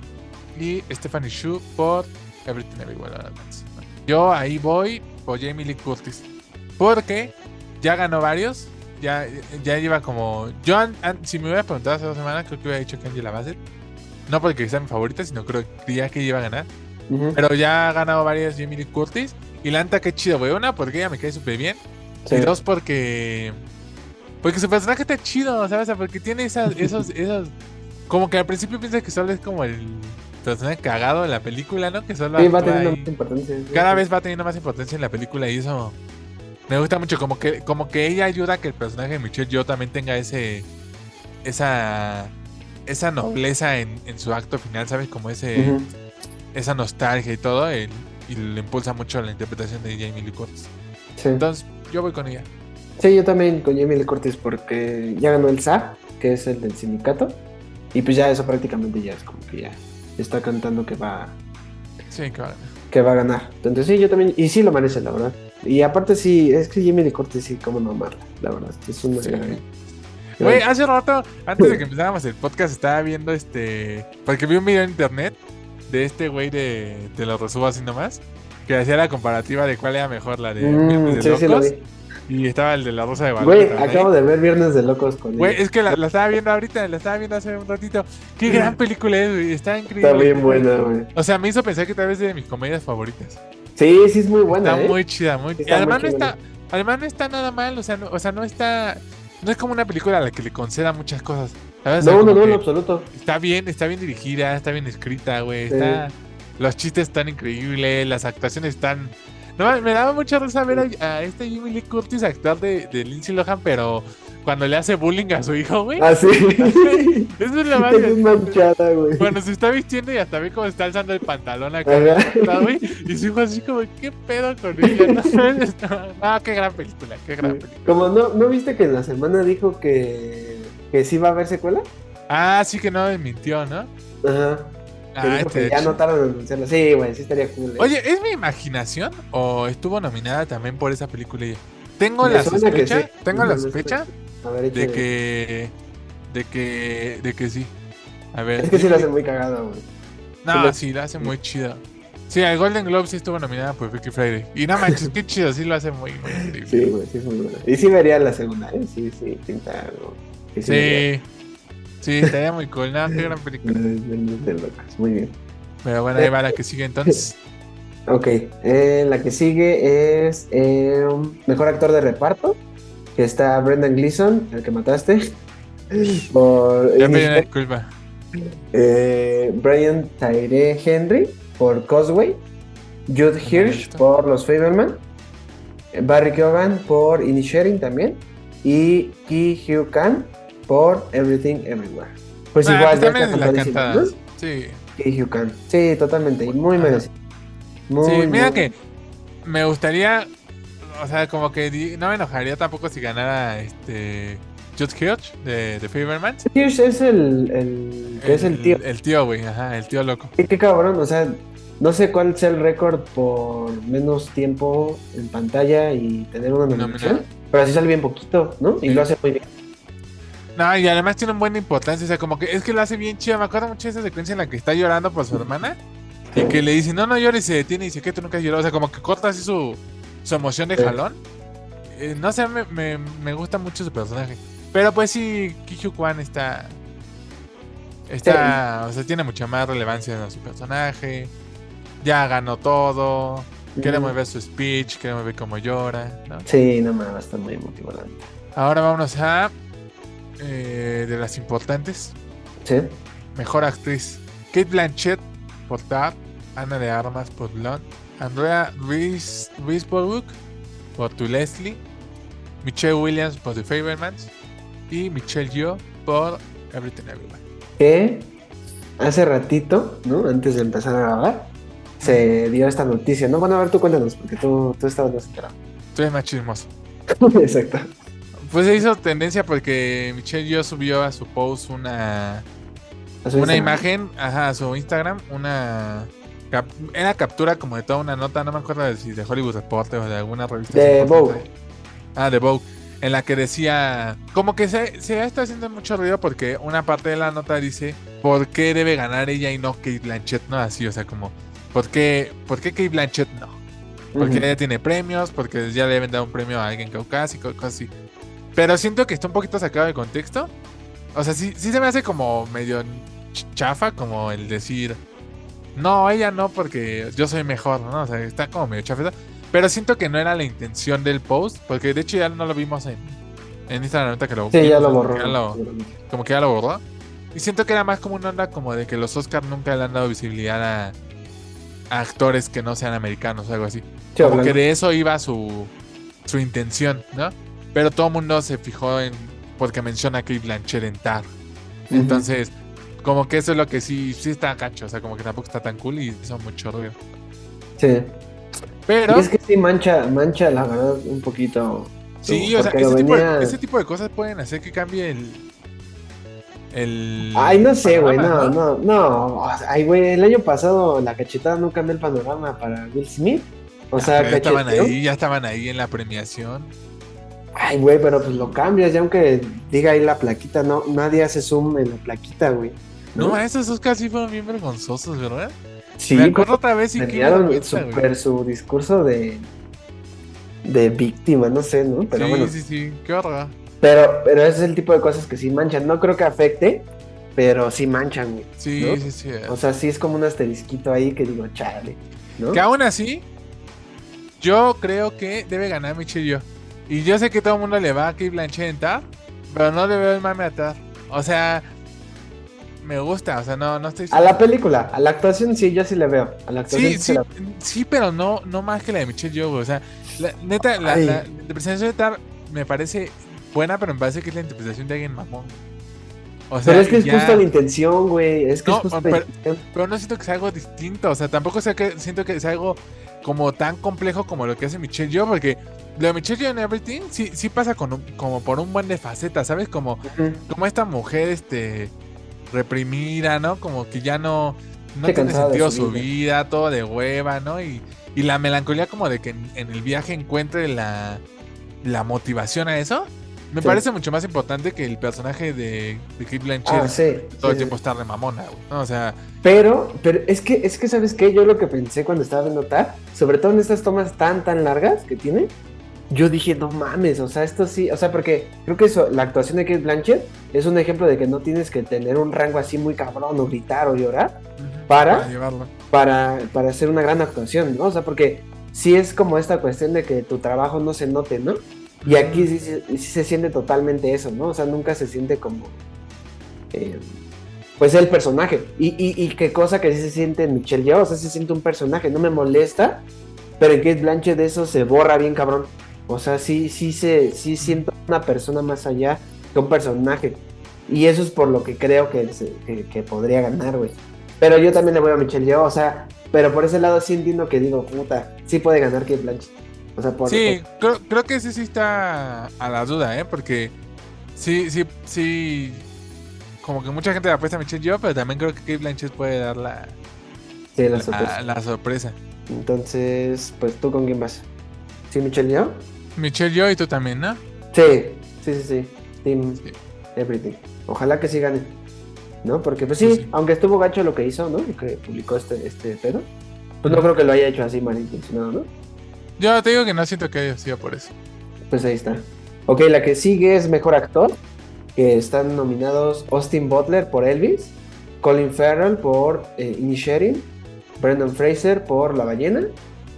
S2: Y Stephanie Shu por Everything Everywhere All at Once. Yo ahí voy por Jamie Lee Curtis. Porque ya ganó varios. Ya, ya lleva como. Yo, an- an- si me hubiera preguntado hace dos semanas, creo que hubiera dicho que Angela Bassett. No porque sea mi favorita, sino creo que ya que iba a ganar. Pero ya ha ganado varias Jamie Lee Curtis. Y la neta, qué chido, güey. Una, porque ella me cae súper bien.
S1: Sí.
S2: Y dos, porque. Porque su personaje está chido, ¿sabes? Porque tiene esas, esos, esos. Como que al principio piensas que solo es como el personaje cagado de la película, ¿no? Que solo
S1: Sí, va teniendo más importancia.
S2: Cada vez va teniendo más importancia en la película y eso me gusta mucho. Como que, como que ella ayuda a que el personaje de Michelle yo también tenga ese. esa. esa nobleza en, en su acto final, ¿sabes? Como ese. Esa nostalgia y todo. el- y le impulsa mucho la interpretación de Jamie Lee Curtis.
S1: Sí.
S2: Entonces, yo voy con ella.
S1: Sí, yo también con Jamie Lee Curtis porque ya ganó el SAG, que es el del sindicato. Y pues ya eso prácticamente ya es como que ya está cantando que va,
S2: Sí, claro.
S1: que va a ganar. Entonces sí, yo también, y sí lo merece, la verdad. Y aparte sí, es que Jamie Lee Curtis sí, cómo no amarla, la verdad. Es una
S2: Sí.
S1: gran-
S2: Güey, hace rato, antes de que empezáramos el podcast, estaba viendo este. Porque vi un video en internet de este güey de. Te lo resubo así nomás. Que hacía la comparativa de cuál era mejor, la de
S1: Mm,
S2: Viernes de
S1: sí, sí lo
S2: Locos. y estaba el de la Rosa de Guadalupe.
S1: Güey, acabo
S2: ahí.
S1: de ver Viernes de Locos con
S2: Güey, es que la, la estaba viendo ahorita, la estaba viendo hace un ratito. Qué gran película es, güey. Está increíble.
S1: Está bien buena, güey.
S2: O sea, me hizo pensar que tal vez es de mis comedias favoritas.
S1: Sí, sí es muy buena,
S2: está
S1: ¿eh?
S2: muy chida, muy y además
S1: muy
S2: no
S1: chida.
S2: está, además no está nada mal, o sea, no, o sea, no está, no es como una película a la que le conceda muchas cosas. ¿Sabes? O sea,
S1: No, no, no, en absoluto.
S2: Está bien, está bien dirigida, está bien escrita, güey.
S1: Sí.
S2: Los chistes están increíbles, las actuaciones están. No, me daba mucha risa ver a, a este Jimmy Lee Curtis actuar de, de Lindsay Lohan, pero cuando le hace bullying a su hijo, güey.
S1: Ah, sí.
S2: Eso es la más
S1: es manchada, güey.
S2: Cuando se está vistiendo y hasta ve cómo está alzando el pantalón acá,
S1: Ajá.
S2: ¿está, güey? Y su hijo así como, ¿qué pedo con ella? No, no, qué gran película, qué gran película.
S1: Como no, ¿no viste que en la semana dijo que, que sí va a haber secuela?
S2: Ah, sí que no me mintió, ¿no?
S1: Ajá. Que
S2: Ah,
S1: que
S2: este
S1: ya no tardan en anunciarla. Sí, güey, sí estaría cool. eh.
S2: Oye, ¿es mi imaginación o estuvo nominada también por esa película? ella? Tengo la sospecha,
S1: sí.
S2: tengo la sospecha de que de que, de que sí. A ver.
S1: Es que sí lo hace muy cagado, güey.
S2: No, sí, lo hace muy chido. Sí, al Golden Globe sí estuvo nominada por Freaky Friday. Y no manches, qué chido, sí lo hace muy, muy.
S1: Sí, güey, sí es muy bueno. Y sí vería la segunda, ¿eh? Sí, sí, pinta algo. Que
S2: Sí,
S1: vería.
S2: sí, estaría muy cool. No, qué gran película.
S1: Muy bien.
S2: Pero bueno, ahí va la que sigue entonces.
S1: Ok, eh, la que sigue es eh, Mejor Actor de Reparto, que está Brendan Gleeson, el que mataste, por
S2: Ya me dio la culpa.
S1: eh, Brian Tyree Henry por Causeway, Jude Hirsch por Los Fableman, Barry Keoghan por Inisherin también, y Ki Hugh Khan por Everything Everywhere. Pues
S2: Ah,
S1: igual,
S2: pues
S1: ya está. ¿no?
S2: Sí.
S1: Hugh Khan. Sí, totalmente, y muy
S2: Ajá.
S1: merecido. Muy,
S2: Sí, mira
S1: muy-
S2: que me gustaría, o sea, como que no me enojaría tampoco si ganara este Jude Hirsch de, de Favorman.
S1: Hirsch es el, es el tío.
S2: El tío, güey, ajá, el tío loco.
S1: Qué, qué cabrón, o sea, no sé cuál sea el récord por menos tiempo en pantalla y tener una nominación, pero así sale bien poquito, ¿no? Y lo hace muy bien.
S2: No, y además tiene una buena importancia, o sea, como que es que lo hace bien chido. Me acuerdo mucho de esa secuencia en la que está llorando por su hermana y que le dice, no, no llores, y se detiene y dice que tú nunca has llorado. O sea, como que corta así su, su emoción de jalón. Eh, no sé, me, me, me gusta mucho su personaje. Pero pues sí, Kiju Kwan está. Está. O sea, tiene mucha más relevancia en su personaje. Ya ganó todo. Queremos
S1: Mm.
S2: ver su speech, queremos ver cómo llora. ¿no?
S1: Sí, no a estar muy motivante.
S2: Ahora vámonos a. eh, de las importantes.
S1: Sí.
S2: Mejor actriz. Kate Blanchett por Tar. Ana de Armas por Blonde. Andrea Rees- Risborough por To Leslie. Michelle Williams por The Fablemans. Y Michelle Yeoh por Everything Everywhere.
S1: Que hace ratito, ¿no? Antes de empezar a grabar, se dio esta noticia, ¿no? Bueno, a ver, tú cuéntanos, porque tú, tú estabas más enterado.
S2: Tú eres más chismoso.
S1: Exacto.
S2: Pues se hizo tendencia porque Michelle Yeoh subió a su post una, una imagen, ajá, a su Instagram, una cap- era captura como de toda una nota, no me acuerdo de si de Hollywood Reporter o de alguna revista.
S1: De. Vogue.
S2: Ah, de Vogue. En la que decía, como que se, se está haciendo mucho ruido porque una parte de la nota dice, ¿por qué debe ganar ella y no Kate Blanchett? No, así, o sea, como, ¿por qué, ¿por qué Kate Blanchett no? Porque ella tiene premios, porque ya le deben dar un premio a alguien caucásico, cosas así. Pero siento que está un poquito sacado de contexto. O sea, sí, sí se me hace como medio ch- chafa, como el decir, no, ella no, porque yo soy mejor, ¿no? O sea, está como medio chafa. Pero siento que no era la intención del post, porque de hecho ya no lo vimos en, en Instagram ahorita que lo
S1: Sí, ya lo
S2: como
S1: borró.
S2: que ya lo- como que ya lo borró. Y siento que era más como una onda como de que los Oscars nunca le han dado visibilidad a, a actores que no sean americanos o algo así.
S1: Sí,
S2: Como que de eso iba su, su intención, ¿no? Pero todo el mundo se fijó en porque menciona a Kate Blanchett en Tar. Entonces, como que eso es lo que sí, sí está cacho, o sea, como que tampoco está tan cool y hizo mucho ruido.
S1: Sí.
S2: Pero,
S1: Y es que sí mancha, mancha, la verdad, un poquito.
S2: sí, o sea, ese tipo, de, ese tipo de cosas pueden hacer que cambie el. El.
S1: Ay, no sé, güey, no, no, no. Ay, güey, el año pasado la cachetada no cambió el panorama para Will Smith. O
S2: Ah,
S1: sea,
S2: ya estaban ahí, ya estaban ahí en la premiación.
S1: Ay, güey, pero pues lo cambias, ya aunque diga ahí la plaquita, no, nadie hace zoom en la plaquita, güey.
S2: No, esos Oscars sí fueron bien vergonzosos, ¿verdad?
S1: sí,
S2: Me acuerdo otra vez y güey.
S1: super su discurso de de víctima, no sé, ¿no? Pero
S2: sí,
S1: bueno,
S2: sí, sí, qué horror.
S1: pero pero ese es el tipo de cosas que sí manchan. No creo que afecte, pero sí manchan, güey.
S2: Sí,
S1: ¿no?
S2: sí, sí.
S1: O sea, sí es como un asterisquito ahí que digo, chale, ¿no?
S2: Que aún así, yo creo que debe ganar Michelle. Y yo sé que todo el mundo le va a Kate Blanchett en Tar, pero no le veo el mame a Tar. O sea, me gusta, o sea, no, no estoy
S1: A la película, a la actuación sí, yo sí le veo. A la actuación
S2: Sí,
S1: sí,
S2: sí,
S1: la-
S2: sí, pero no, no más que la de Michelle Yeoh. O sea, la, neta, la,
S1: Ay.
S2: la interpretación de Tar me parece buena, pero me parece que es la interpretación de alguien mamón. O sea,
S1: Pero es que es
S2: ya-
S1: justo la intención, güey. Es que
S2: No,
S1: es justo
S2: pero-
S1: la intención.
S2: pero no siento que sea algo distinto. O sea, tampoco sé que, siento que sea algo como tan complejo como lo que hace Michelle Yeoh, porque lo de Michelle Yeoh en Everything sí, sí pasa con un- como por un buen de facetas, ¿sabes? Como, como esta mujer este reprimida, ¿no? Como que ya no, no tiene sentido
S1: su
S2: su
S1: vida.
S2: vida, todo de hueva, ¿no? Y, y la melancolía como de que en, en el viaje encuentre la, la motivación a eso. Me
S1: Sí.
S2: parece mucho más importante que el personaje de, de Kate Blanchett
S1: Ah, sí.
S2: todo el tiempo está de mamona, güey. ¿no? O sea,
S1: Pero, pero es que, es que, ¿sabes qué? Yo lo que pensé cuando estaba viendo Tar, sobre todo en estas tomas tan, tan largas que tiene, yo dije, no mames, o sea, esto sí, o sea, porque creo que eso, la actuación de Kate Blanchett es un ejemplo de que no tienes que tener un rango así muy cabrón o gritar o llorar ¿Para?
S2: llevarlo.
S1: para, para hacer una gran actuación, ¿no? O sea, porque sí es como esta cuestión de que tu trabajo no se note, ¿no? Y aquí sí, se siente totalmente eso, ¿no? O sea, nunca se siente como. eh, pues el personaje. Y, y, y qué cosa que sí se siente en Michelle Yeoh, o sea, se siente un personaje, no me molesta, pero en Kate Blanchett de eso se borra bien cabrón. O sea, sí, sí, se, sí siento una persona más allá que un personaje. Y eso es por lo que creo que, que, podría ganar, güey. Pero yo también le voy a Michelle Yeoh, o sea, pero por ese lado sí entiendo que digo, puta, sí puede ganar Kate Blanchett. O sea, por,
S2: Sí, creo, creo que ese sí está a la duda, ¿eh? Porque sí, sí, sí. Como que mucha gente le apuesta a Michelle Yeoh, pero también creo que Kate Blanchett puede dar la,
S1: sí, la sorpresa.
S2: la sorpresa.
S1: Entonces, pues tú con quién vas? ¿Sí, Michelle Yeoh?
S2: Michelle Yeoh y tú también, ¿no?
S1: Sí, sí, sí, sí. Team
S2: Sí.
S1: Everything. Ojalá que sí gane. ¿No? Porque pues sí,
S2: sí.
S1: aunque estuvo gacho lo que hizo, ¿no? Que publicó este, este pedo. Pues no creo que lo haya hecho así malintencionado, ¿no?
S2: Yo te digo que no siento que haya sido por eso.
S1: Pues ahí está. Ok, la que sigue es Mejor Actor. Que están nominados Austin Butler por Elvis, Colin Farrell por eh, Brendan Fraser por La Ballena,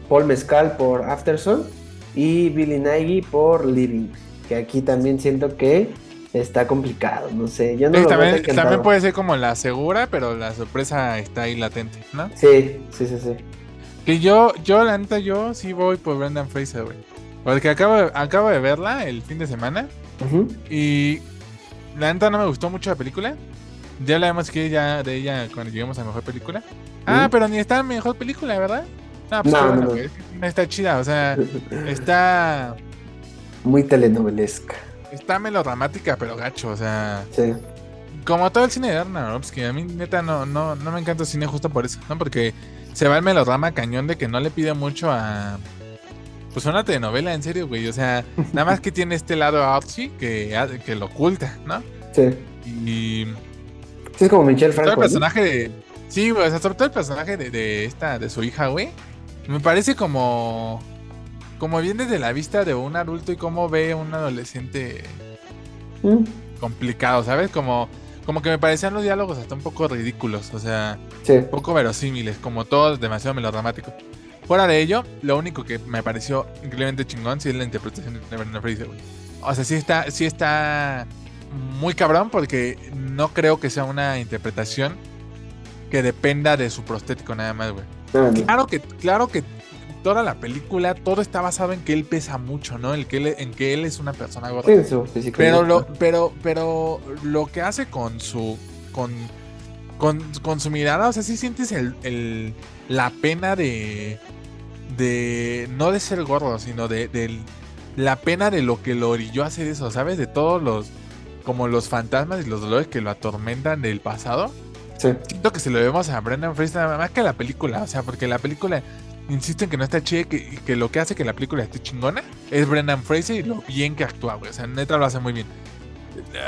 S1: Paul Mescal por Afterson y Billy Nighy por Living. Que aquí también siento que está complicado, no sé. Yo no
S2: Sí,
S1: lo
S2: también puede ser como la segura, pero la sorpresa está ahí latente, ¿no?
S1: Sí, sí, sí, sí.
S2: Que yo, yo, la neta, yo sí voy por Brendan Fraser, güey. Porque acabo, de- acabo de verla el fin de semana y la neta no me gustó mucho la película. Ya hablaremos que ya de ella cuando lleguemos a mejor película. Ah, pero ni está en mejor película, ¿verdad? No, pues
S1: No, no,
S2: bueno,
S1: no.
S2: que No está chida, o sea, está,
S1: Muy telenovelesca.
S2: está melodramática, pero gacho, o sea,
S1: Sí.
S2: como todo el cine de Aronofsky, a mí neta no, no, no me encanta el cine justo por eso, ¿no? Porque se va el melodrama cañón de que no le pide mucho a... Pues una telenovela, en serio, güey. O sea, nada más que tiene este lado artsy que, que lo oculta, ¿no?
S1: Sí.
S2: Y
S1: Sí, es como Michelle
S2: todo el
S1: Franco. ¿no?
S2: personaje de... Sí, güey, o sea, sobre todo el personaje de, de esta, de su hija, güey. Me parece como... Como bien desde la vista de un adulto y cómo ve a un adolescente
S1: Mm,
S2: complicado, ¿sabes? Como, como que me parecían los diálogos hasta un poco ridículos, o sea,
S1: Sí.
S2: un poco verosímiles, como todo demasiado melodramático. Fuera de ello, lo único que me pareció increíblemente chingón sí es la interpretación de Brendan Fraser, güey. O sea, sí está, sí está muy cabrón porque no creo que sea una interpretación que dependa de su prostético nada más, güey. Claro que, claro que toda la película, todo está basado en que él pesa mucho, ¿no? El que él- en que él es una persona gorda.
S1: Físico.
S2: Pero lo, pero, pero lo que hace con su. con. con, con su mirada, o sea, sí sientes el, el- la pena de. de. no de ser gordo, sino de, del- la pena de lo que lo orilló a hacer eso, ¿sabes? De todos los. como los fantasmas y los dolores que lo atormentan del pasado.
S1: Sí.
S2: Siento que se lo debemos a Brendan Fraser más que la película, o sea, porque la película. Insisto en que no está chida, que, que lo que hace que la película esté chingona es Brendan Fraser y lo bien que actúa, güey. O sea, neta lo hace muy bien.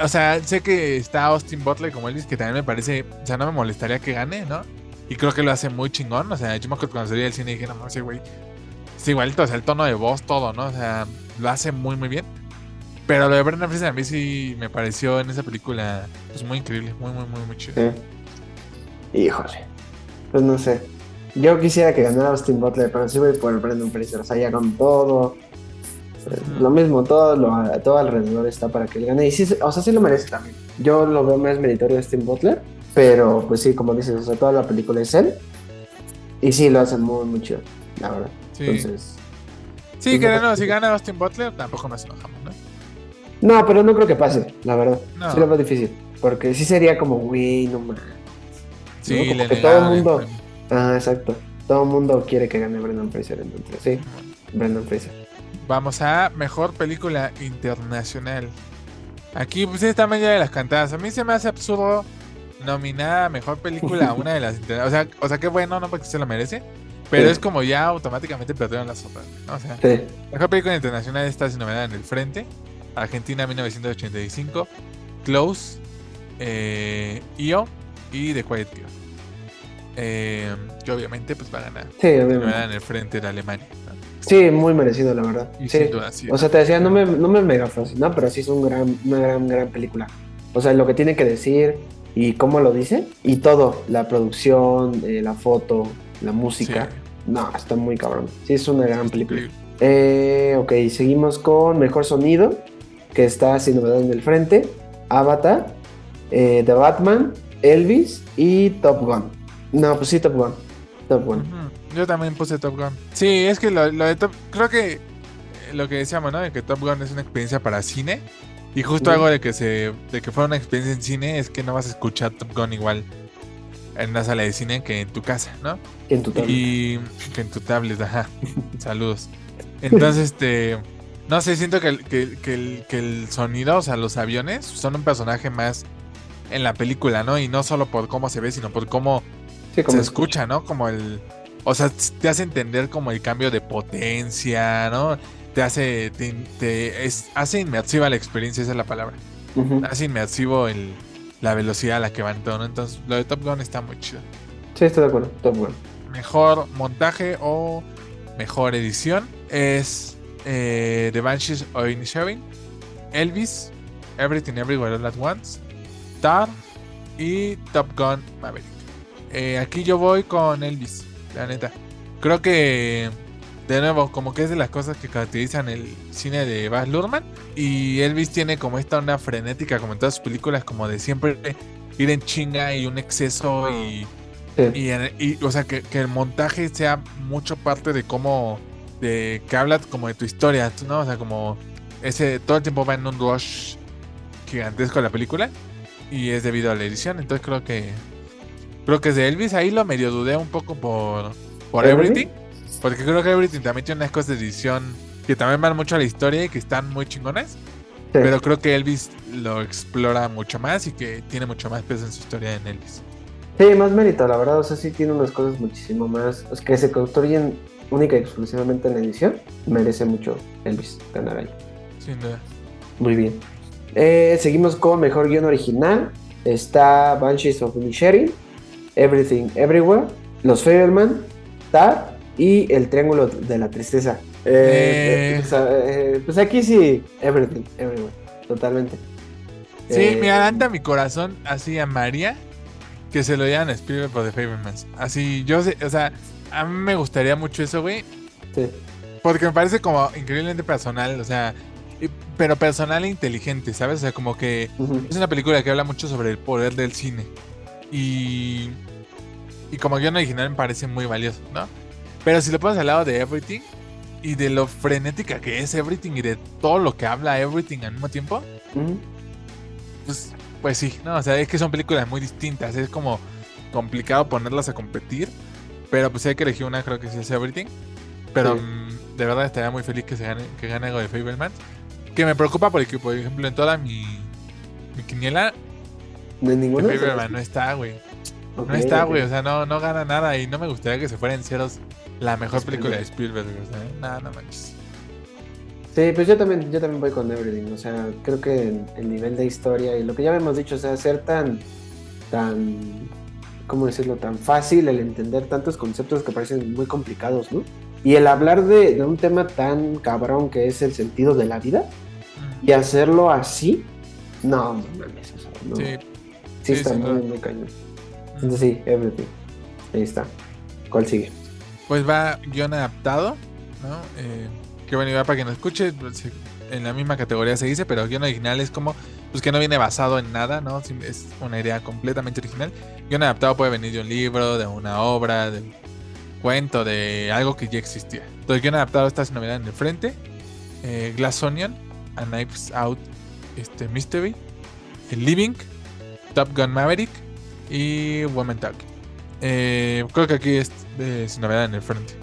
S2: O sea, sé que está Austin Butler como Elvis, que también me parece, o sea, no me molestaría que gane, ¿no? Y creo que lo hace muy chingón. O sea, yo me acuerdo cuando salí del cine dije, no, no, ese güey. Es igualito, o sea, el tono de voz, todo, ¿no? O sea, lo hace muy, muy bien. Pero lo de Brendan Fraser a mí sí me pareció en esa película, pues muy increíble, muy, muy, muy, muy chido.
S1: Sí. Híjole. Pues no sé. Yo quisiera que ganara Austin Butler, pero sí voy por Brendan Fraser. O sea, ya con todo. Lo mismo, todo, lo, todo alrededor está para que él gane. Y sí, o sea, sí lo merece también. Yo lo veo más meritorio de Austin Butler. Pero, pues sí, como dices, o sea, toda la película es él. Y sí, lo hacen muy, muy chido, la verdad.
S2: Sí,
S1: Entonces.
S2: sí
S1: pues
S2: que no, si gana Austin Butler, tampoco nos enojamos, ¿no?
S1: No, pero no creo que pase, la verdad.
S2: No.
S1: Sí lo veo difícil. Porque sí sería como, güey, no mames.
S2: Sí,
S1: Como
S2: le
S1: que todo el mundo-
S2: premio.
S1: Ah, exacto. Todo el mundo quiere que gane Brendan Fraser, entonces sí, Brendan Fraser.
S2: Vamos a mejor película internacional. Aquí, pues esta media de las cantadas. A mí se me hace absurdo nominar a mejor película a una de las internacionales. O sea, o sea, qué bueno, ¿no? Porque se lo merece. Pero
S1: Sí.
S2: es como ya automáticamente perdieron las otras. ¿no? O sea,
S1: Sí,
S2: mejor película internacional está sin novedad en el frente. Argentina 1985, Close, eh, IO y The Quiet Girl. Eh, que obviamente pues va a ganar.
S1: Sí,
S2: Va a
S1: obviamente.
S2: ganar en el frente de Alemania. ¿no?
S1: Sí, muy merecido, la verdad.
S2: Y
S1: Sí.
S2: sin duda, sí.
S1: O sea, te decía, no me, no me mega fascinó, pero sí es un gran, una gran, gran película. O sea, lo que tiene que decir y cómo lo dice, y todo, la producción, eh, la foto, la música. No, está muy cabrón. Sí, es una gran película. Eh, ok, seguimos con Mejor Sonido, que está sin novedad en el frente. Avatar, eh, The Batman, Elvis y Top Gun. No, pues sí, Top Gun. Top Gun.
S2: Yo también puse Top Gun. Sí, es que lo, lo de Top. Creo que lo que decíamos, ¿no? De que Top Gun es una experiencia para cine. Y justo algo de que se. de que fuera una experiencia en cine es que no vas a escuchar Top Gun igual en una sala de cine que en tu casa, ¿no?
S1: En tu tablet.
S2: Y que en tu tablet, ajá. Saludos. Entonces, este. No sé, siento que el, que, que el, que el sonido, o sea, los aviones, son un personaje más en la película, ¿no? Y no solo por cómo se ve, sino por cómo
S1: Sí, como
S2: se escucha, ¿no? Como el. O sea, te hace entender como el cambio de potencia, ¿no? Te hace. Te, te- es, hace inmersiva la experiencia, esa es la palabra. Hace inmersivo el, la velocidad a la que van todo, ¿no? Entonces, lo de Top Gun está muy chido.
S1: Sí, estoy de acuerdo. Top Gun.
S2: Mejor montaje o mejor edición es eh, The Banshees of Inisherin, Elvis, Everything Everywhere All at Once, Tar y Top Gun Maverick. Eh, aquí yo voy con Elvis, la neta. Creo que, de nuevo, como que es de las cosas que caracterizan el cine de Baz Luhrmann. Y Elvis tiene como esta onda frenética, como en todas sus películas, como de siempre ir en chinga y un exceso y
S1: Sí.
S2: y, en- y, o sea, que, que el montaje sea mucho parte de cómo, de que habla como de tu historia, ¿no? O sea, como ese, todo el tiempo va en un rush gigantesco la película y es debido a la edición, entonces creo que, creo que es de Elvis, ahí lo medio dudé un poco por, por
S1: ¿Everything?
S2: Porque creo que Everything también tiene unas cosas de edición que también van mucho a la historia y que están muy chingonas,
S1: Sí.
S2: pero creo que Elvis lo explora mucho más y que tiene mucho más peso en su historia en Elvis.
S1: Sí, más mérito, la verdad. O sea, sí tiene unas cosas muchísimo más. Es que se construyen única y exclusivamente en la edición. Merece mucho Elvis ganar ahí.
S2: Sin duda.
S1: Muy bien. Eh, seguimos con mejor guion original. Está Banshees of Inisherin, Everything Everywhere, Los Fableman, Tar y El Triángulo de la Tristeza. Eh,
S2: Eh.
S1: Pues, eh, pues aquí sí, Everything Everywhere, totalmente.
S2: Sí,
S1: Eh,
S2: me adelanta mi corazón así a María que se lo dieran a Spielberg por The Fablemans. Así, yo sé, o sea, a mí me gustaría mucho eso, güey,
S1: sí.
S2: porque me parece como increíblemente personal, o sea, pero personal e inteligente, ¿sabes? O sea, como que es una película que habla mucho sobre el poder del cine. Y, y como guion original me parece muy valioso, ¿no? Pero si lo pones al lado de Everything y de lo frenética que es Everything y de todo lo que habla Everything al mismo tiempo, pues, pues sí, no, o sea, es que son películas muy distintas, es como complicado ponerlas a competir, pero pues hay que elegir una, creo que sí es Everything. Pero
S1: Sí.
S2: mm, de verdad estaría muy feliz que se gane, que gane algo de Fableman. Que me preocupa porque, por ejemplo, en toda mi, mi quiniela, Fableman no está, güey. No está, güey, o sea, no, no gana nada y no me gustaría que se fuera en ceros la mejor
S1: Spielberg.
S2: película de Spielberg, o sea, nada, no manches.
S1: Sí, pues yo también, yo también voy con Everything. O sea, creo que el, el nivel de historia y lo que ya hemos dicho, o sea, ser tan, tan, ¿cómo decirlo? Tan fácil el entender tantos conceptos que parecen muy complicados, ¿no? Y el hablar de, de un tema tan cabrón que es el sentido de la vida y hacerlo así, no, no mames, o sea, no. Sí,
S2: Sí, sí,
S1: está muy, muy cañón. Entonces sí, Everything. Ahí está. ¿Cuál sigue?
S2: Pues va guion adaptado, ¿no? Eh, que bueno, igual para quien no escuche, pues, en la misma categoría se dice, pero guion original es como, pues que no viene basado en nada, ¿no? Es una idea completamente original. Guión adaptado puede venir de un libro, de una obra, de un cuento, de algo que ya existía. Entonces, guion adaptado está sin novedad en el frente. Eh, Glass Onion, A Knives Out este, Mystery, El Living, Top Gun Maverick y Woman Talking. Eh, creo que aquí es de sin novedad en el frente.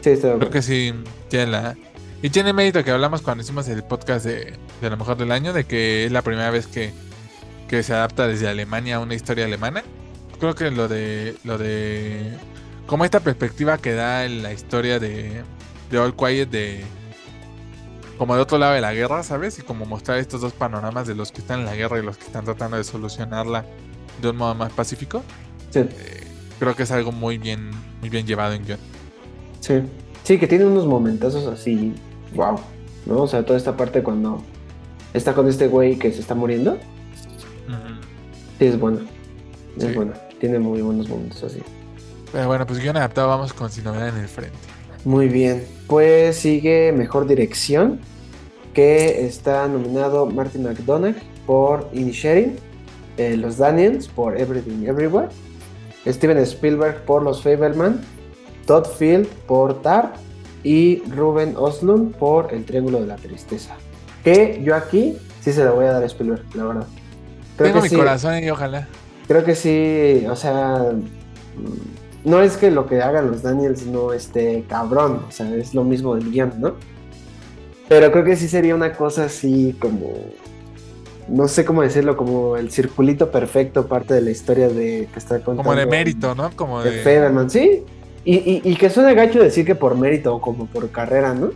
S1: Sí,
S2: Creo que sí tiene la. Y tiene mérito que hablamos cuando hicimos el podcast de, de lo mejor del año, de que es la primera vez que, que se adapta desde Alemania a una historia alemana. Creo que lo de. lo de. como esta perspectiva que da en la historia de, de All Quiet de. Como de otro lado de la guerra, ¿sabes? Y como mostrar estos dos panoramas de los que están en la guerra y los que están tratando de solucionarla de un modo más pacífico.
S1: Sí.
S2: Eh, creo que es algo muy bien, muy bien llevado en guion.
S1: Sí. Sí, que tiene unos momentazos así, wow, ¿no? O sea, toda esta parte cuando está con este güey que se está muriendo. Sí, es bueno. Es bueno. Tiene muy buenos momentos así.
S2: Pero bueno, pues guion adaptado, vamos con Sin Novedad en el Frente.
S1: Muy bien. Pues sigue Mejor Dirección, que está nominado Martin McDonagh por Inisherin, eh, Los Daniels por Everything Everywhere, Steven Spielberg por Los Fableman, Todd Field por Tar y Ruben Oslund por El Triángulo de la Tristeza. Que yo aquí sí se lo voy a dar a Spielberg, la verdad.
S2: Tengo mi corazón y ojalá.
S1: Creo que sí, o sea, no es que lo que hagan los Daniels no esté cabrón, o sea, es lo mismo del guion, ¿no? Pero creo que sí sería una cosa así como, no sé cómo decirlo, como el circulito perfecto, parte de la historia de que está contando.
S2: Como de mérito, ¿no? Como de...
S1: de sí. Y, y, que suena gacho decir que por mérito o como por carrera, ¿no?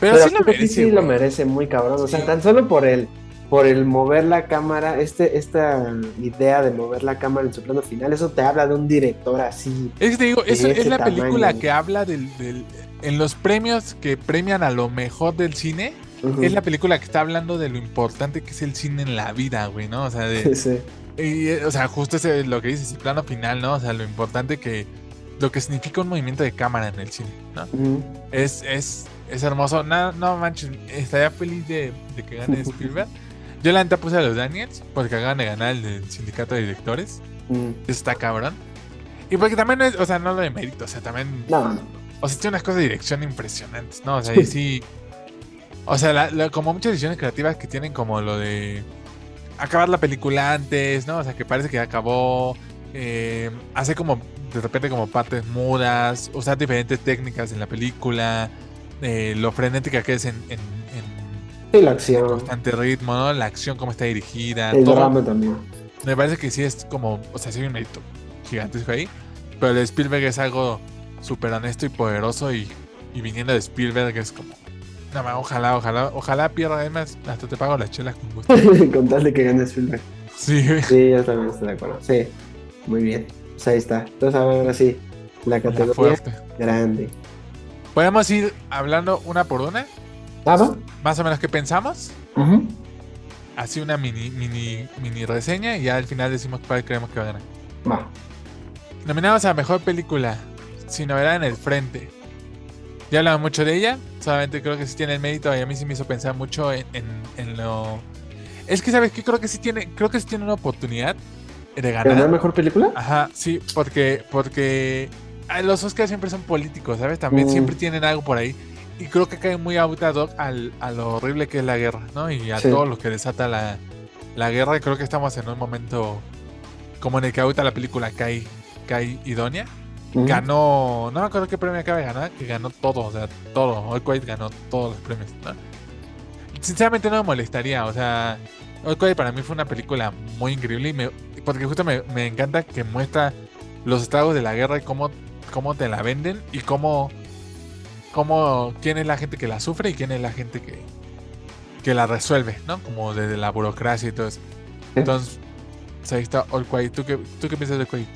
S2: Pero, sí lo merece.
S1: Sí, lo merece muy cabrón. O sea, tan solo por el, por el mover la cámara, este, esta idea de mover la cámara en su plano final, eso te habla de un director así.
S2: Es que te digo, es, es la película que habla del, del, En los premios que premian a lo mejor del cine, es la película que está hablando de lo importante que es el cine en la vida, güey, ¿no? O sea, de.
S1: Sí.
S2: Y, o sea, justo ese, lo que dices, el plano final, ¿no? O sea, lo importante que. Lo que significa un movimiento de cámara en el cine, ¿no? es, es, es hermoso. No, no manches, estaría feliz de, de que gane Spielberg. Yo la neta puse a los Daniels porque acaban de ganar el del sindicato de directores. Eso está cabrón. Y porque también es, o sea, no lo de mérito, o sea, también.
S1: No.
S2: O sea, tiene unas cosas de dirección impresionantes, ¿no? O sea, y sí. O sea, como muchas decisiones creativas que tienen como lo de acabar la película antes, ¿no? O sea, que parece que ya acabó. Eh, hace como de repente como partes mudas, usar diferentes técnicas en la película, eh, lo frenética que es en, en,
S1: en, la acción.
S2: constante ritmo, ¿no? La acción, cómo está dirigida.
S1: El drama también.
S2: Me parece que sí es como, o sea, sí hay un mérito gigantesco ahí, pero el Spielberg es algo súper honesto y poderoso y, y viniendo de Spielberg es como, no, ojalá, ojalá, ojalá pierda. Además, hasta te pago las chelas con gusto.
S1: con tal de que ganes Spielberg.
S2: Sí,
S1: Sí, yo también estoy de acuerdo. Sí, muy bien. Pues ahí está. Entonces, ahora sí, la categoría fuerte. grande.
S2: ¿Podemos ir hablando una por una?
S1: ¿Ah,
S2: Más o menos qué pensamos. Así una mini, mini, mini reseña y ya al final decimos cuál creemos que va a ganar.
S1: Va.
S2: Nominados a mejor película. Sin novedad en el frente. Ya hablamos mucho de ella. Solamente creo que sí tiene el mérito y a mí sí me hizo pensar mucho en, en, lo. Es que, ¿sabes qué? Creo que sí tiene, creo que sí tiene una oportunidad de ganar.
S1: ¿Ganar mejor película?
S2: Ajá, sí, porque, porque los Oscars siempre son políticos, ¿sabes? También mm. siempre tienen algo por ahí. Y creo que cae muy autado al, a lo horrible que es la guerra, ¿no? Y a todo lo que desata la, la guerra. Y creo que estamos en un momento como en el que ahorita la película cae, cae idónea. Ganó, no me acuerdo qué premio acaba de ganar, que ganó todo, o sea, todo. All Quiet ganó todos los premios, Sinceramente no me molestaría, o sea, All Quiet para mí fue una película muy increíble y me, porque justo me, me encanta que muestra los estragos de la guerra y cómo, cómo te la venden y cómo, cómo, quién es la gente que la sufre y quién es la gente que, que la resuelve, ¿no? Como desde la burocracia y todo eso. Entonces, ahí está All Quiet. ¿Tú qué, tú qué piensas de Quiet?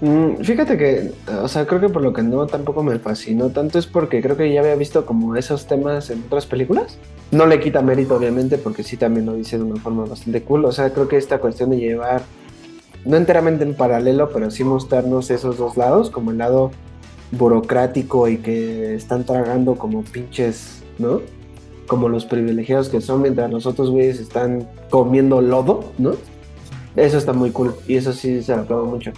S1: Mm, fíjate que, o sea, creo que por lo que no tampoco me fascinó tanto es porque creo que ya había visto como esos temas en otras películas. No le quita mérito, obviamente, porque sí también lo dice de una forma bastante cool. O sea, creo que esta cuestión de llevar, no enteramente en paralelo, pero sí mostrarnos esos dos lados, como el lado burocrático y que están tragando como pinches, ¿no? Como los privilegiados que son, mientras los otros güeyes están comiendo lodo, ¿no? Eso está muy cool y eso sí se lo aplaudo mucho.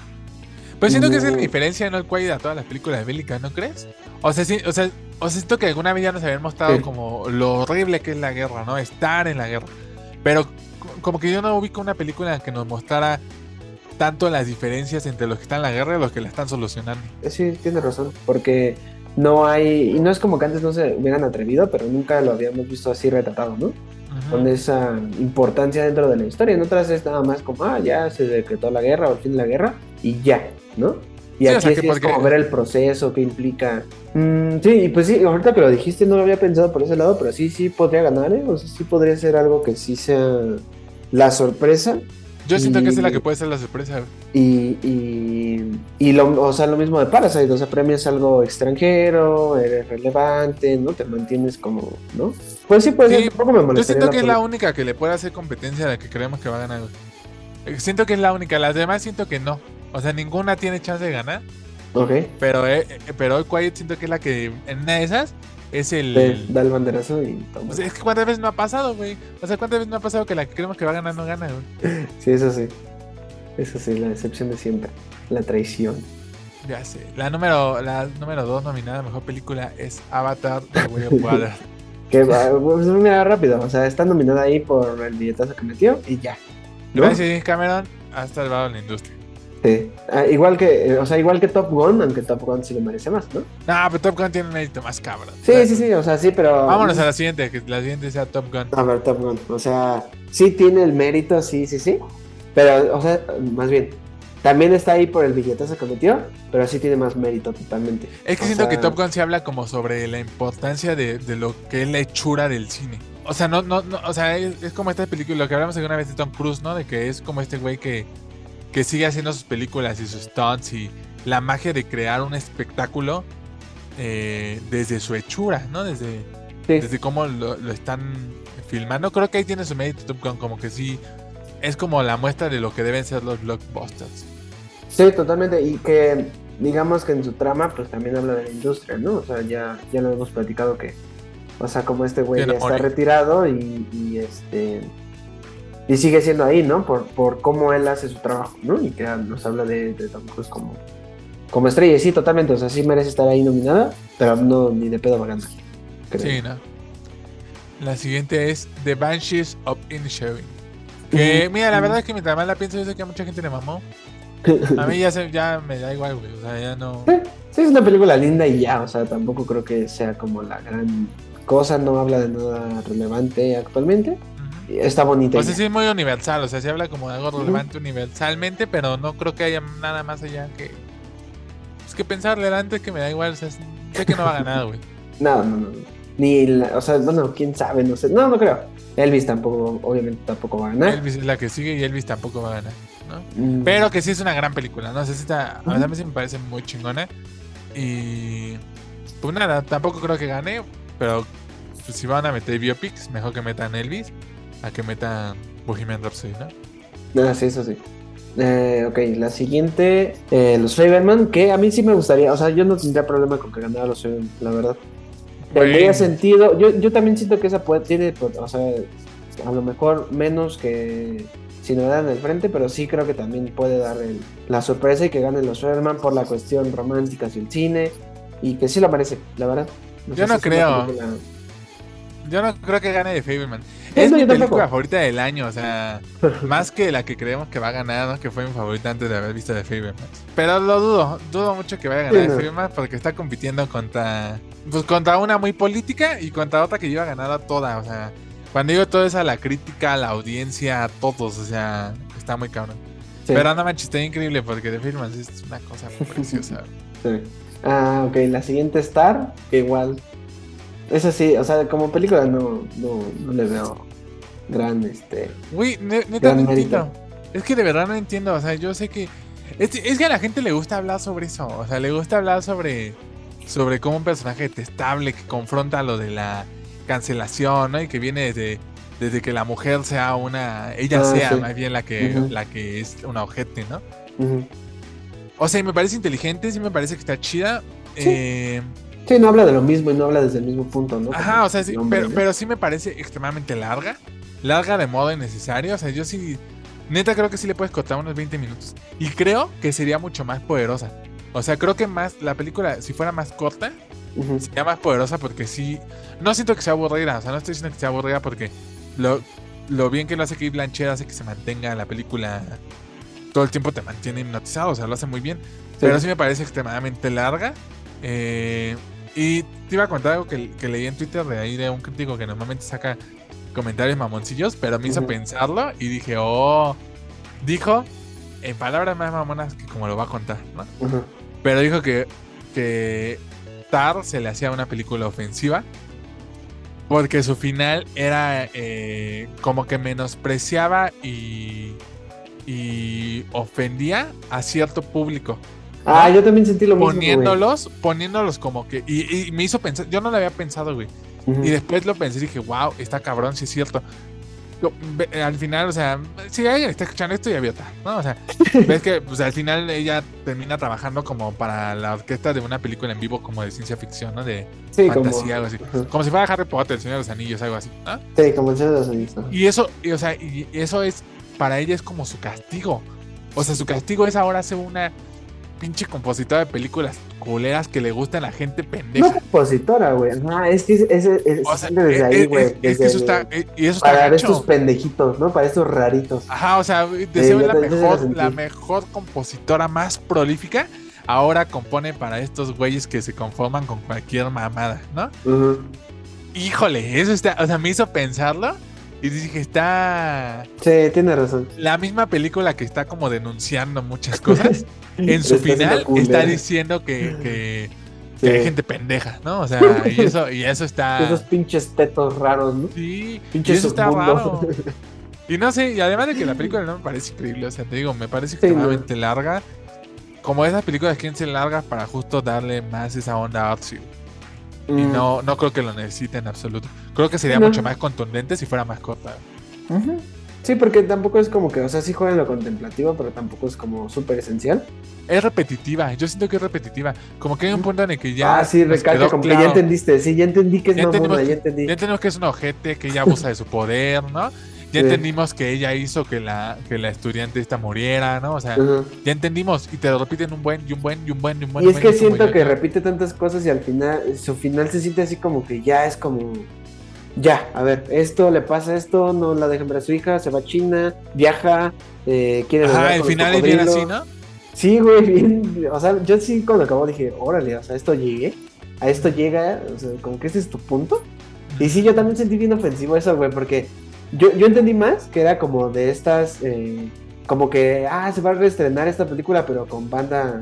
S2: Pues siento que es la diferencia, ¿no? El cual a todas las películas bélicas, ¿no crees? O sea, sí, o sea, o sea, siento que alguna vez ya nos habían mostrado como lo horrible que es la guerra, ¿no? Estar en la guerra. Pero como que yo no ubico una película que nos mostrara tanto las diferencias entre los que están en la guerra y los que la están solucionando.
S1: Eh, sí, tiene razón, porque no hay, y no es como que antes no se hubieran atrevido, pero nunca lo habíamos visto así retratado, ¿no? Con esa importancia dentro de la historia. En otras es nada más como, ah, ya se decretó la guerra o el fin de la guerra y ya, ¿no? Y aquí es como ver el proceso, qué implica. Mm, sí, y pues sí, ahorita que lo dijiste no lo había pensado por ese lado, pero sí, sí podría ganar, ¿eh? O sea, sí podría ser algo que sí sea la sorpresa.
S2: Yo siento que es la que puede ser la sorpresa.
S1: Y, y, y lo, o sea, lo mismo de Parasite, o sea, premias algo extranjero, eres relevante, ¿no? Te mantienes como, ¿no? Pues sí, pues sí,
S2: tampoco me molesta. Yo siento que es la única que le puede hacer competencia a la que creemos que va a ganar. Eh, siento que es la única, las demás siento que no. O sea, ninguna tiene chance de ganar.
S1: Ok.
S2: Pero, eh, pero hoy Quiet siento que es la que en una de esas es el.
S1: da el banderazo y
S2: toma. es que cuántas veces no ha pasado, güey. O sea, cuántas veces no ha pasado que la que creemos que va a ganar no gana, güey.
S1: Sí, eso sí. Eso sí, la decepción de siempre. La traición.
S2: Ya sé. La número, la número dos nominada a mejor película es Avatar de William Water.
S1: que va, pues mira rápido. O sea, está nominada ahí por el billetazo que metió y ya.
S2: Gracias, Cameron. Ha salvado la industria.
S1: Ah, igual que, eh, o sea, igual que Top Gun, aunque Top Gun sí le merece más, ¿no?
S2: No, pero Top Gun tiene un mérito más cabrón.
S1: Sí, sí, sí, o sea, sí, pero.
S2: Vámonos a la siguiente, que la siguiente sea Top Gun.
S1: A ver, Top Gun. O sea, sí tiene el mérito, sí, sí, sí. Pero, o sea, más bien, también está ahí por el billetazo que metió, pero sí tiene más mérito totalmente.
S2: Es que siento que Top Gun se habla como sobre la importancia de, de, lo que es la hechura del cine. O sea, no, no, no o sea, es, es como esta película, lo que hablamos alguna vez de Tom Cruise, ¿no? De que es como este güey que que sigue haciendo sus películas y sus stunts y la magia de crear un espectáculo eh, desde su hechura, ¿no? Desde, desde cómo lo, están filmando. Creo que ahí tiene su mérito Top Gun, como que sí, es como la muestra de lo que deben ser los blockbusters.
S1: Sí, totalmente, y que digamos que en su trama pues también habla de la industria, ¿no? O sea, ya, ya lo hemos platicado que, o sea, como este güey ya está retirado y, y este y sigue siendo ahí, ¿no? Por, por cómo él hace su trabajo, ¿no? Y que nos habla de, Tom Cruise como, como estrella. Sí, totalmente, o sea, sí merece estar ahí nominada, pero no ni de pedo va a ganar.
S2: Sí, ¿no? La siguiente es The Banshees of Inisherin. Que, mira, la verdad es que mientras más la pienso, yo sé que a mucha gente le mamó. A mí ya, se, ya me da igual, güey. O sea, ya no.
S1: Sí, es una película linda y ya. O sea, tampoco creo que sea como la gran cosa. No habla de nada relevante actualmente está bonita.
S2: Pues sí, es muy universal, o sea, se habla como de algo relevante universalmente, pero no creo que haya nada más allá que. Es que pensarle adelante que me da igual, o sea, sé que no va a ganar, güey.
S1: no, no, no. Ni, o sea, bueno, quién sabe, no sé. No, no creo. Elvis tampoco, obviamente tampoco va a ganar.
S2: Elvis es la que sigue y Elvis tampoco va a ganar, ¿no? Mm. Pero que sí es una gran película, ¿no? O sea, sí está, a mí sí me parece muy chingona. Y. Pues nada, tampoco creo que gane, pero pues, si van a meter biopics, mejor que metan Elvis a que metan Bohemian Rhapsody, ¿no?
S1: Ah, sí, eso sí. Eh, ok, la siguiente, eh, los Faberman, que a mí sí me gustaría, o sea, yo no tendría problema con que ganara los Faberman, la verdad. Tendría sentido, yo, yo también siento que esa puede, tiene, o sea, a lo mejor menos que si no dan el frente, pero sí creo que también puede dar la sorpresa y que ganen los Faberman por la cuestión romántica y el cine, y que sí lo merece, la verdad.
S2: yo no creo. Yo no creo que gane de Faberman. Es mi película favorita del año, o sea, más que la que creemos que va a ganar, ¿no? Que fue mi favorita antes de haber visto de Faberman. Pero lo dudo, dudo mucho que vaya a ganar de Faberman porque está compitiendo contra, pues contra una muy política y contra otra que iba a ganar a toda, o sea, cuando digo todo es a la crítica, a la audiencia, a todos, o sea, está muy cabrón. Pero no manches, está increíble porque de Faberman es una cosa muy preciosa.
S1: Sí. Ah, ok, la siguiente Star, que igual eso sí, o sea, como película no, no, no le veo gran, este...
S2: Uy, neta no entiendo. Es que de verdad no entiendo, o sea, yo sé que... Es, es, que a la gente le gusta hablar sobre eso, o sea, le gusta hablar sobre, sobre cómo un personaje detestable que confronta lo de la cancelación, ¿no? Y que viene desde, desde que la mujer sea una... Ella ah, sea más bien la que, la que es una ojete, ¿no? O sea, me parece inteligente, sí me parece que está chida. Eh,
S1: Sí, no habla de lo mismo y no habla desde el mismo punto, ¿no?
S2: Ajá, o sea, sí, pero, sí me parece extremadamente larga. Larga de modo innecesario. O sea, yo sí. Neta, creo que sí le puedes cortar unos 20 minutos. Y creo que sería mucho más poderosa. O sea, creo que más. La película, si fuera más corta, sería más poderosa porque sí. No siento que sea aburrida. O sea, no estoy diciendo que sea aburrida porque lo, lo bien que lo hace Kate Blanchett hace que se mantenga la película. Todo el tiempo te mantiene hipnotizado. O sea, lo hace muy bien. Pero sí me parece extremadamente larga. Eh, y te iba a contar algo que, leí en Twitter de ahí de un crítico que normalmente saca comentarios mamoncillos, pero me hizo pensarlo y dije, oh, dijo en palabras más mamonas que como lo va a contar, ¿no? pero dijo que, que Tar se le hacía una película ofensiva porque su final era eh, como que menospreciaba y, y ofendía a cierto público.
S1: Ah, yo también sentí lo mismo.
S2: Poniéndolos, poniéndolos como que. Y, me hizo pensar, yo no lo había pensado, güey. Y después lo pensé y dije, wow, está cabrón, sí es cierto. Al final, o sea, si alguien está escuchando esto, ya vio ¿no? O sea, ves que pues, al final ella termina trabajando como para la orquesta de una película en vivo como de ciencia ficción, ¿no? De fantasía, algo así. Como si fuera Harry Potter, el Señor de los Anillos, algo así, ¿no?
S1: Sí, como el Señor de los Anillos.
S2: Y eso, y, o sea, y eso es, para ella es como su castigo. O sea, su castigo es ahora hacer una pinche compositora de películas culeras que le gustan a la gente pendeja.
S1: No compositora, güey. No, es que es, es, desde ahí, güey.
S2: Es, que eso está. Y eso
S1: para estos pendejitos, ¿no? Para estos raritos.
S2: Ajá, o sea, deseo la, mejor, la mejor compositora más prolífica. Ahora compone para estos güeyes que se conforman con cualquier mamada, ¿no? Híjole, eso está. O sea, me hizo pensarlo. Y dije, está.
S1: Sí, tiene razón.
S2: La misma película que está como denunciando muchas cosas. en su final está diciendo que, que, hay gente pendeja, ¿no? O sea, y eso, y eso está.
S1: Esos pinches tetos raros, ¿no?
S2: Sí, pinches y eso está raro. Y no sé, y además de que la película no me parece increíble, o sea, te digo, me parece extremadamente larga. Como esas películas que se largas para justo darle más esa onda artsy. Y mm. no, no creo que lo necesite en absoluto. Creo que sería mucho más contundente si fuera más corta.
S1: Sí, porque tampoco es como que, o sea, sí juega en lo contemplativo, pero tampoco es como súper esencial.
S2: Es repetitiva, yo siento que es repetitiva. Como que hay un punto en el que ya.
S1: Ah, sí, recalca, como que ya entendiste. Sí, ya entendí que es ya mamona, ya entendí.
S2: Ya entendimos que es un ojete, que ella abusa de su poder, ¿no? Ya entendimos que ella hizo que la, que la estudiante esta muriera, ¿no? O sea, ya entendimos y te lo repiten un buen, y un buen, y un buen, y un buen.
S1: Y es que siento que repite tantas cosas y al final, su final se siente así como que ya es como ya, a ver, esto le pasa esto, no la dejan ver a su hija, se va a China, viaja, eh, quiere
S2: Ajá, al final es bien así, ¿no?
S1: Sí, güey, bien, o sea, yo sí cuando acabó dije, órale, o sea, esto llegue, a esto llega, o sea, como que ese es tu punto. Y sí, yo también sentí bien ofensivo eso, güey, porque yo, yo entendí más que era como de estas, eh, como que, ah, se va a reestrenar esta película, pero con banda,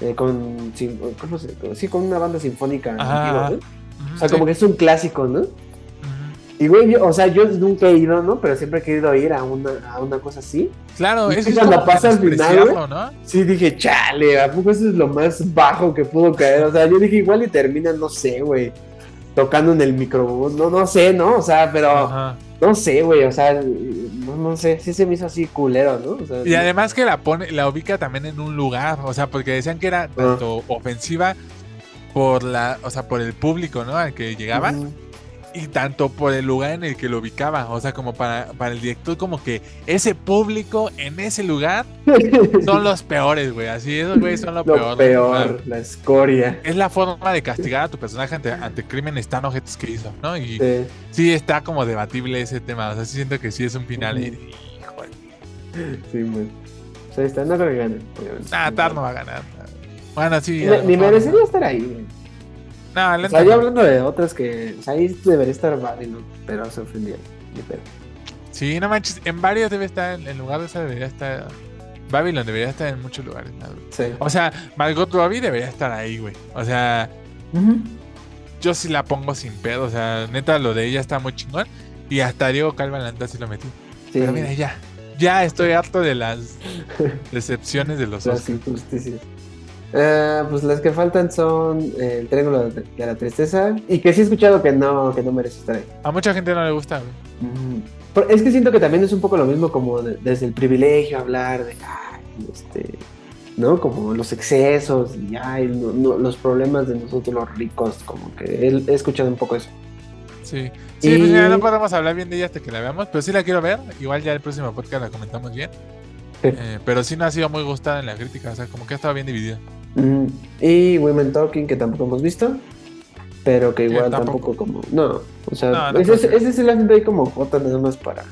S1: eh, con, ¿cómo se, sí, con una banda sinfónica. O sea, como que es un clásico, ¿no? Y güey, o sea, yo nunca he ido, ¿no? Pero siempre he querido ir a una, a una cosa así.
S2: Claro,
S1: es que cuando pasa al final, ¿no? Sí, dije, chale, ¿a poco eso es lo más bajo que pudo caer? O sea, yo dije, igual y termina, no sé, güey, tocando en el microbús, no, no sé, ¿no? O sea, pero, no sé, güey, o sea, no, no, sé, sí se me hizo así culero, ¿no? O sea,
S2: y además que la pone, la ubica también en un lugar, o sea, porque decían que era tanto ofensiva por la, o sea, por el público, ¿no? Al que llegaba y tanto por el lugar en el que lo ubicaba, o sea, como para, para el director, como que ese público en ese lugar son los peores, güey, así esos güey son lo,
S1: lo peor. la escoria.
S2: Es la forma de castigar a tu personaje ante, ante crímenes tan objetos que hizo, ¿no? Y sí. está como debatible ese tema, o sea, sí siento que sí es un final y,
S1: Sí, güey. O sea, está, no creo que gane.
S2: Ah, Tar no va a ganar. Bueno, sí.
S1: Ni, merecería estar ahí, güey. No, o sea, yo hablando de otras que. O sea, ahí debería estar Babylon, pero se. Pero...
S2: Sí, no manches. En varios debe estar. En lugar de esa debería estar. Babylon debería estar en muchos lugares. Sí. O sea, Margot Robbie debería estar ahí, güey. O sea. Yo sí la pongo sin pedo. O sea, neta, lo de ella está muy chingón. Y hasta Diego Calvalanta sí lo metí. Sí. Pero mira, ya. Ya estoy harto de las decepciones de los
S1: Las injusticias. Eh, pues las que faltan son eh, el Triángulo de la Tristeza y que sí he escuchado que no, que no merece estar ahí.
S2: A mucha gente no le gusta.
S1: Es que siento que también es un poco lo mismo como desde el privilegio hablar de, este, ¿no? Como los excesos y ay, los problemas de nosotros los ricos, como que he, escuchado un poco eso.
S2: Sí, sí pues ya no podemos hablar bien de ella hasta que la veamos, pero sí la quiero ver. Igual ya el próximo podcast la comentamos bien. Eh, pero sí no ha sido muy gustada en la crítica, o sea, como que ha estado bien dividida.
S1: Y Women Talking, que tampoco hemos visto, pero que igual tampoco. como. No, o sea, ese, es el asunto ahí como J nada más para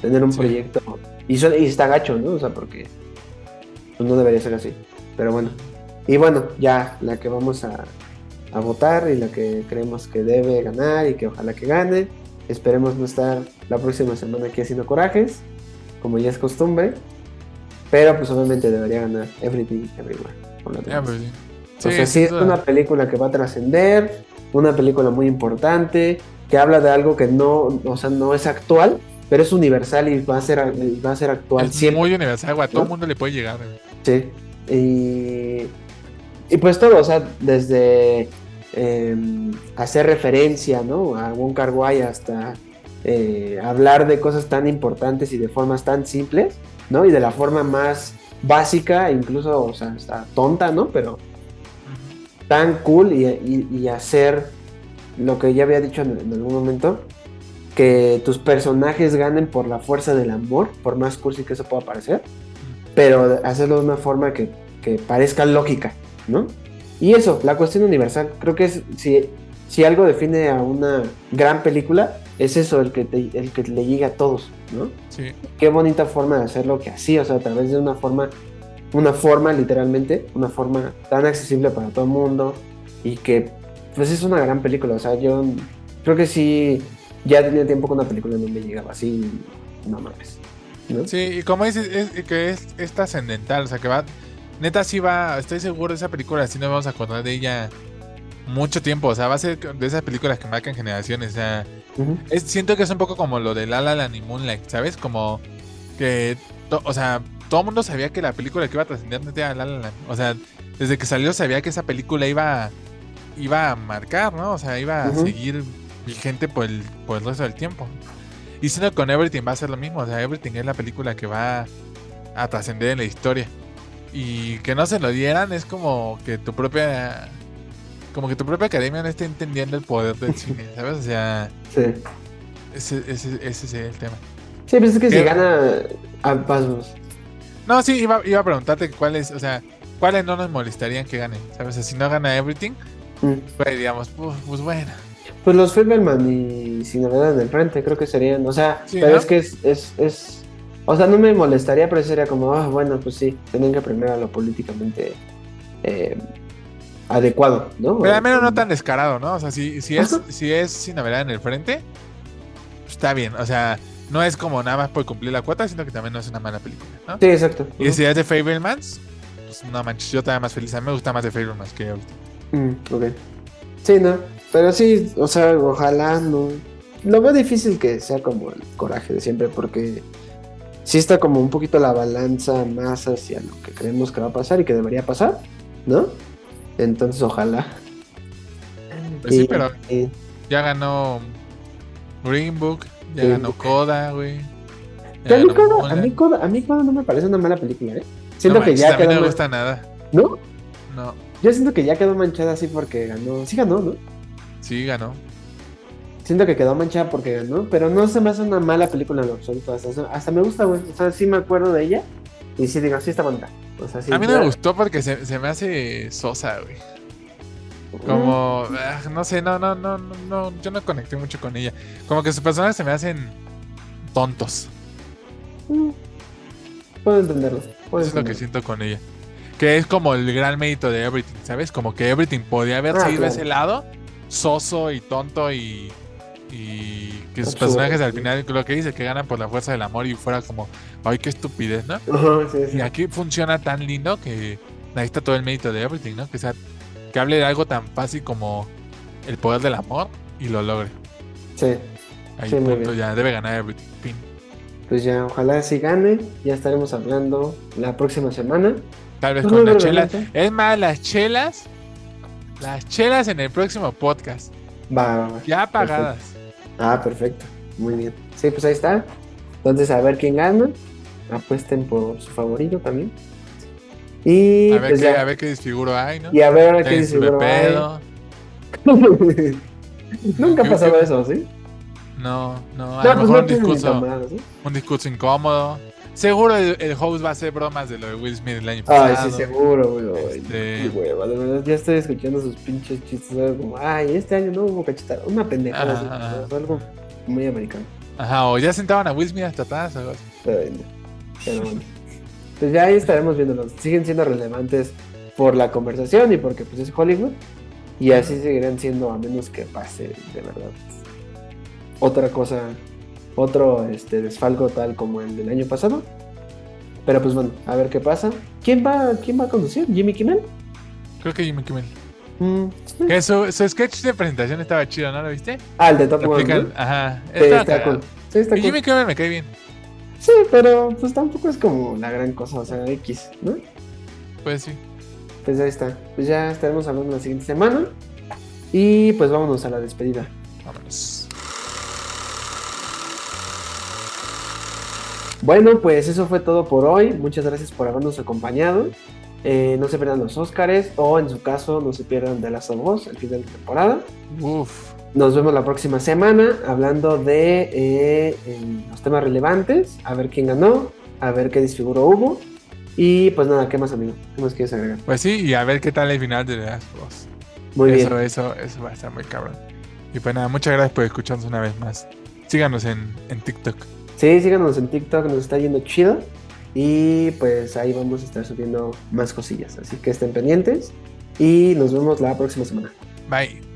S1: tener un proyecto. Y, y está gacho, ¿no? O sea, porque pues, no debería ser así. Pero bueno. Y bueno, ya la que vamos a, a votar y la que creemos que debe ganar y que ojalá que gane. Esperemos no estar la próxima semana aquí haciendo corajes, como ya es costumbre. Pero pues obviamente debería ganar Everything Everywhere.
S2: pues, sí.
S1: o sea, sí es una película que va a trascender, una película muy importante, que habla de algo que no, o sea, no es actual, pero es universal y va a ser, va a ser actual
S2: Es
S1: siempre.
S2: muy universal, güey. A todo
S1: ¿no?
S2: el mundo le puede llegar. güey.
S1: Sí. Y, y pues todo, o sea, desde eh, hacer referencia, ¿no? A Wong Kar Wai hasta eh, hablar de cosas tan importantes y de formas tan simples, ¿no? Y de la forma más básica, incluso, o sea, tonta, ¿no? Pero tan cool y, y- y hacer lo que ya había dicho en, en algún momento, que tus personajes ganen por la fuerza del amor, por más cursi que eso pueda parecer, pero hacerlo de una forma que, que parezca lógica, ¿no? Y eso, la cuestión universal, creo que es, si, si algo define a una gran película, es eso, el que, te- el que le llega a todos, ¿no?
S2: Sí.
S1: qué bonita forma de hacerlo que así, o sea, a través de una forma, una forma literalmente, una forma tan accesible para todo el mundo y que pues es una gran película, o sea, yo creo que sí, ya tenía tiempo que una película no me llegaba así, no mames, ¿no?
S2: Sí, y como dices, es, que es, es trascendental, o sea, que va, neta sí va, estoy seguro de esa película, sí nos vamos a acordar de ella mucho tiempo, o sea, va a ser de esas películas que marcan generaciones, o sea, es- siento que es un poco como lo de La La Land y Moonlight, ¿sabes? Como que, to- o sea, todo el mundo sabía que la película que iba a trascender neta era La La Land, o sea, desde que salió sabía que esa película iba, iba a marcar, ¿no? O sea, iba a seguir vigente por el, por el resto del tiempo. Y siento que con Everything va a ser lo mismo. O sea, Everything es la película que va a trascender en la historia. Y que no se lo dieran es como que tu propia. Como que tu propia academia no esté entendiendo el poder del cine, ¿sabes? O sea,
S1: Sí.
S2: ese, ese, ese es el tema.
S1: Sí, pero es que si
S2: ¿Qué?
S1: gana a pasos.
S2: No, sí, iba, iba a preguntarte cuáles, o sea, cuáles no nos molestarían que ganen, ¿sabes? O sea, si no gana Everything,
S1: Mm.
S2: pues digamos, pues, pues bueno.
S1: Pues los Filberman y Sin Novedad en el Frente, creo que serían, o sea,
S2: Sí,
S1: pero
S2: ¿no?
S1: es que es, es, es- o sea, no me molestaría, pero sería como, ah, bueno, pues sí, tienen que premiar a lo políticamente eh, adecuado, ¿no?
S2: Pero al menos no tan descarado, ¿no? O sea, si, si es,
S1: Ajá.
S2: si es sin novedad en el frente, pues está bien. O sea, no es como nada más por cumplir la cuota, sino que también no es una mala película, ¿no?
S1: Sí, exacto.
S2: Y si es de Fablemans, pues no manches, yo estaba más feliz. A mí me gusta más de Fablemans que ahorita.
S1: Mm, ok. Sí, no, pero sí, o sea, ojalá no. Lo veo difícil que sea como el coraje de siempre, porque sí está como un poquito la balanza más hacia lo que creemos que va a pasar y que debería pasar, ¿no? Entonces, ojalá.
S2: Pues sí,
S1: Y-
S2: pero
S1: y-
S2: ya ganó Green Book, ya
S1: Green
S2: ganó. Coda, güey.
S1: a, mí Coda, a, mí Coda, a mí Coda no me parece una mala película, ¿eh? Siento
S2: No
S1: que ya
S2: a mí
S1: quedó
S2: no me
S1: man-
S2: gusta nada.
S1: ¿No?
S2: No,
S1: Yo siento que ya quedó manchada así porque ganó. Sí ganó, ¿no?
S2: sí ganó.
S1: Siento que quedó manchada porque ganó, pero no se me hace una mala película en lo absoluto. Hasta, hasta me gusta, güey. O sea, sí me acuerdo de ella. Y sí digo, sí está bonita. O sea, sí.
S2: A mí no
S1: ya-
S2: me gustó porque se, se me hace sosa, güey. Como, ah, no sé, no, no, no, no, yo no conecté mucho con ella. Como que sus personajes se me hacen tontos.
S1: Mm. Puedo entenderlo. puedo
S2: Eso es lo que siento con ella. Que es como el gran mérito de Everything, ¿sabes? Como que Everything podía haber
S1: Ah,
S2: seguido
S1: claro.
S2: ese lado, soso y tonto y, y que sus
S1: Absurdo,
S2: personajes al final, lo que dice, que ganan por la fuerza del amor y fuera como, ay, qué estupidez, ¿no?
S1: Ajá, sí, sí.
S2: Y aquí funciona tan lindo que ahí está todo el mérito de Everything, ¿no? Que sea, que hable de algo tan fácil como el poder del amor y lo logre.
S1: Sí.
S2: Ahí
S1: Sí, muy
S2: punto,
S1: bien.
S2: ya debe ganar Everything. Fin.
S1: Pues ya, ojalá sí gane. Ya estaremos hablando la próxima semana.
S2: Tal vez con
S1: muy
S2: las chelas. Es más, las chelas. Las chelas en el próximo podcast.
S1: Va, va, va.
S2: Ya pagadas.
S1: Ah, perfecto. Muy bien. Sí, pues ahí está. Entonces, a ver quién gana. Apuesten por su favorito también. Y
S2: A ver,
S1: pues
S2: qué,
S1: ya.
S2: a ver qué disfiguro hay, ¿no?
S1: Y a ver qué
S2: Ahí
S1: dice
S2: se me
S1: Bro, ay.
S2: pedo.
S1: Nunca ha
S2: ¿Qué-
S1: pasado eso, ¿sí?
S2: No, no, a
S1: No,
S2: lo
S1: pues
S2: mejor
S1: no
S2: un discurso, un discurso incómodo. Seguro el, el host va a hacer bromas de lo de Will Smith el año
S1: Ay,
S2: pasado.
S1: sí, seguro, güey. Ay,
S2: Este-
S1: hueva, de verdad, ya estoy escuchando sus pinches chistes, ¿sabes? Como, ay, este año no hubo cachetada. Una pendejada, así,
S2: Ajá.
S1: ¿sabes? algo muy americano.
S2: Ajá, o ya sentaban a Will Smith hasta atrás. o algo así.
S1: Pero, pero bueno. Pues ya ahí estaremos viéndolos. Siguen siendo relevantes por la conversación y porque pues es Hollywood. Y así seguirán siendo a menos que pase de verdad otra cosa, otro este desfalco tal como el del año pasado. Pero pues bueno, a ver qué pasa. ¿Quién va, quién va a conducir? ¿Jimmy Kimmel?
S2: Creo que Jimmy Kimmel.
S1: Mm,
S2: Que su, su sketch de presentación estaba chido, ¿no lo viste?
S1: Ah, el de Top
S2: aplican-
S1: ¿no?
S2: Ajá.
S1: Sí, está
S2: cagado.
S1: cool. Sí, está
S2: Y
S1: cool.
S2: Jimmy Kimmel me cae bien.
S1: Sí, pero pues tampoco es como la gran cosa, o sea, X, ¿no?
S2: Pues sí.
S1: Pues ahí está. Pues ya estaremos hablando la siguiente semana. Y pues vámonos a la despedida.
S2: Vámonos.
S1: Bueno, pues eso fue todo por hoy. Muchas gracias por habernos acompañado. Eh, no se pierdan los Óscares o en su caso no se pierdan de Last of Us al final de temporada.
S2: Uf.
S1: Nos vemos la próxima semana hablando de eh, los temas relevantes, a ver quién ganó, a ver qué disfiguro hubo. Y pues nada, ¿qué más amigo? ¿Qué más quieres agregar?
S2: Pues sí, y a ver qué tal el final de The Last of Us.
S1: Muy
S2: eso,
S1: bien.
S2: eso, eso va a estar muy cabrón. Y pues nada, muchas gracias por escucharnos una vez más. Síganos en, en TikTok.
S1: Sí, síganos en TikTok, nos está yendo chido. Y pues ahí vamos a estar subiendo más cosillas. Así que estén pendientes. Y nos vemos la próxima semana.
S2: Bye.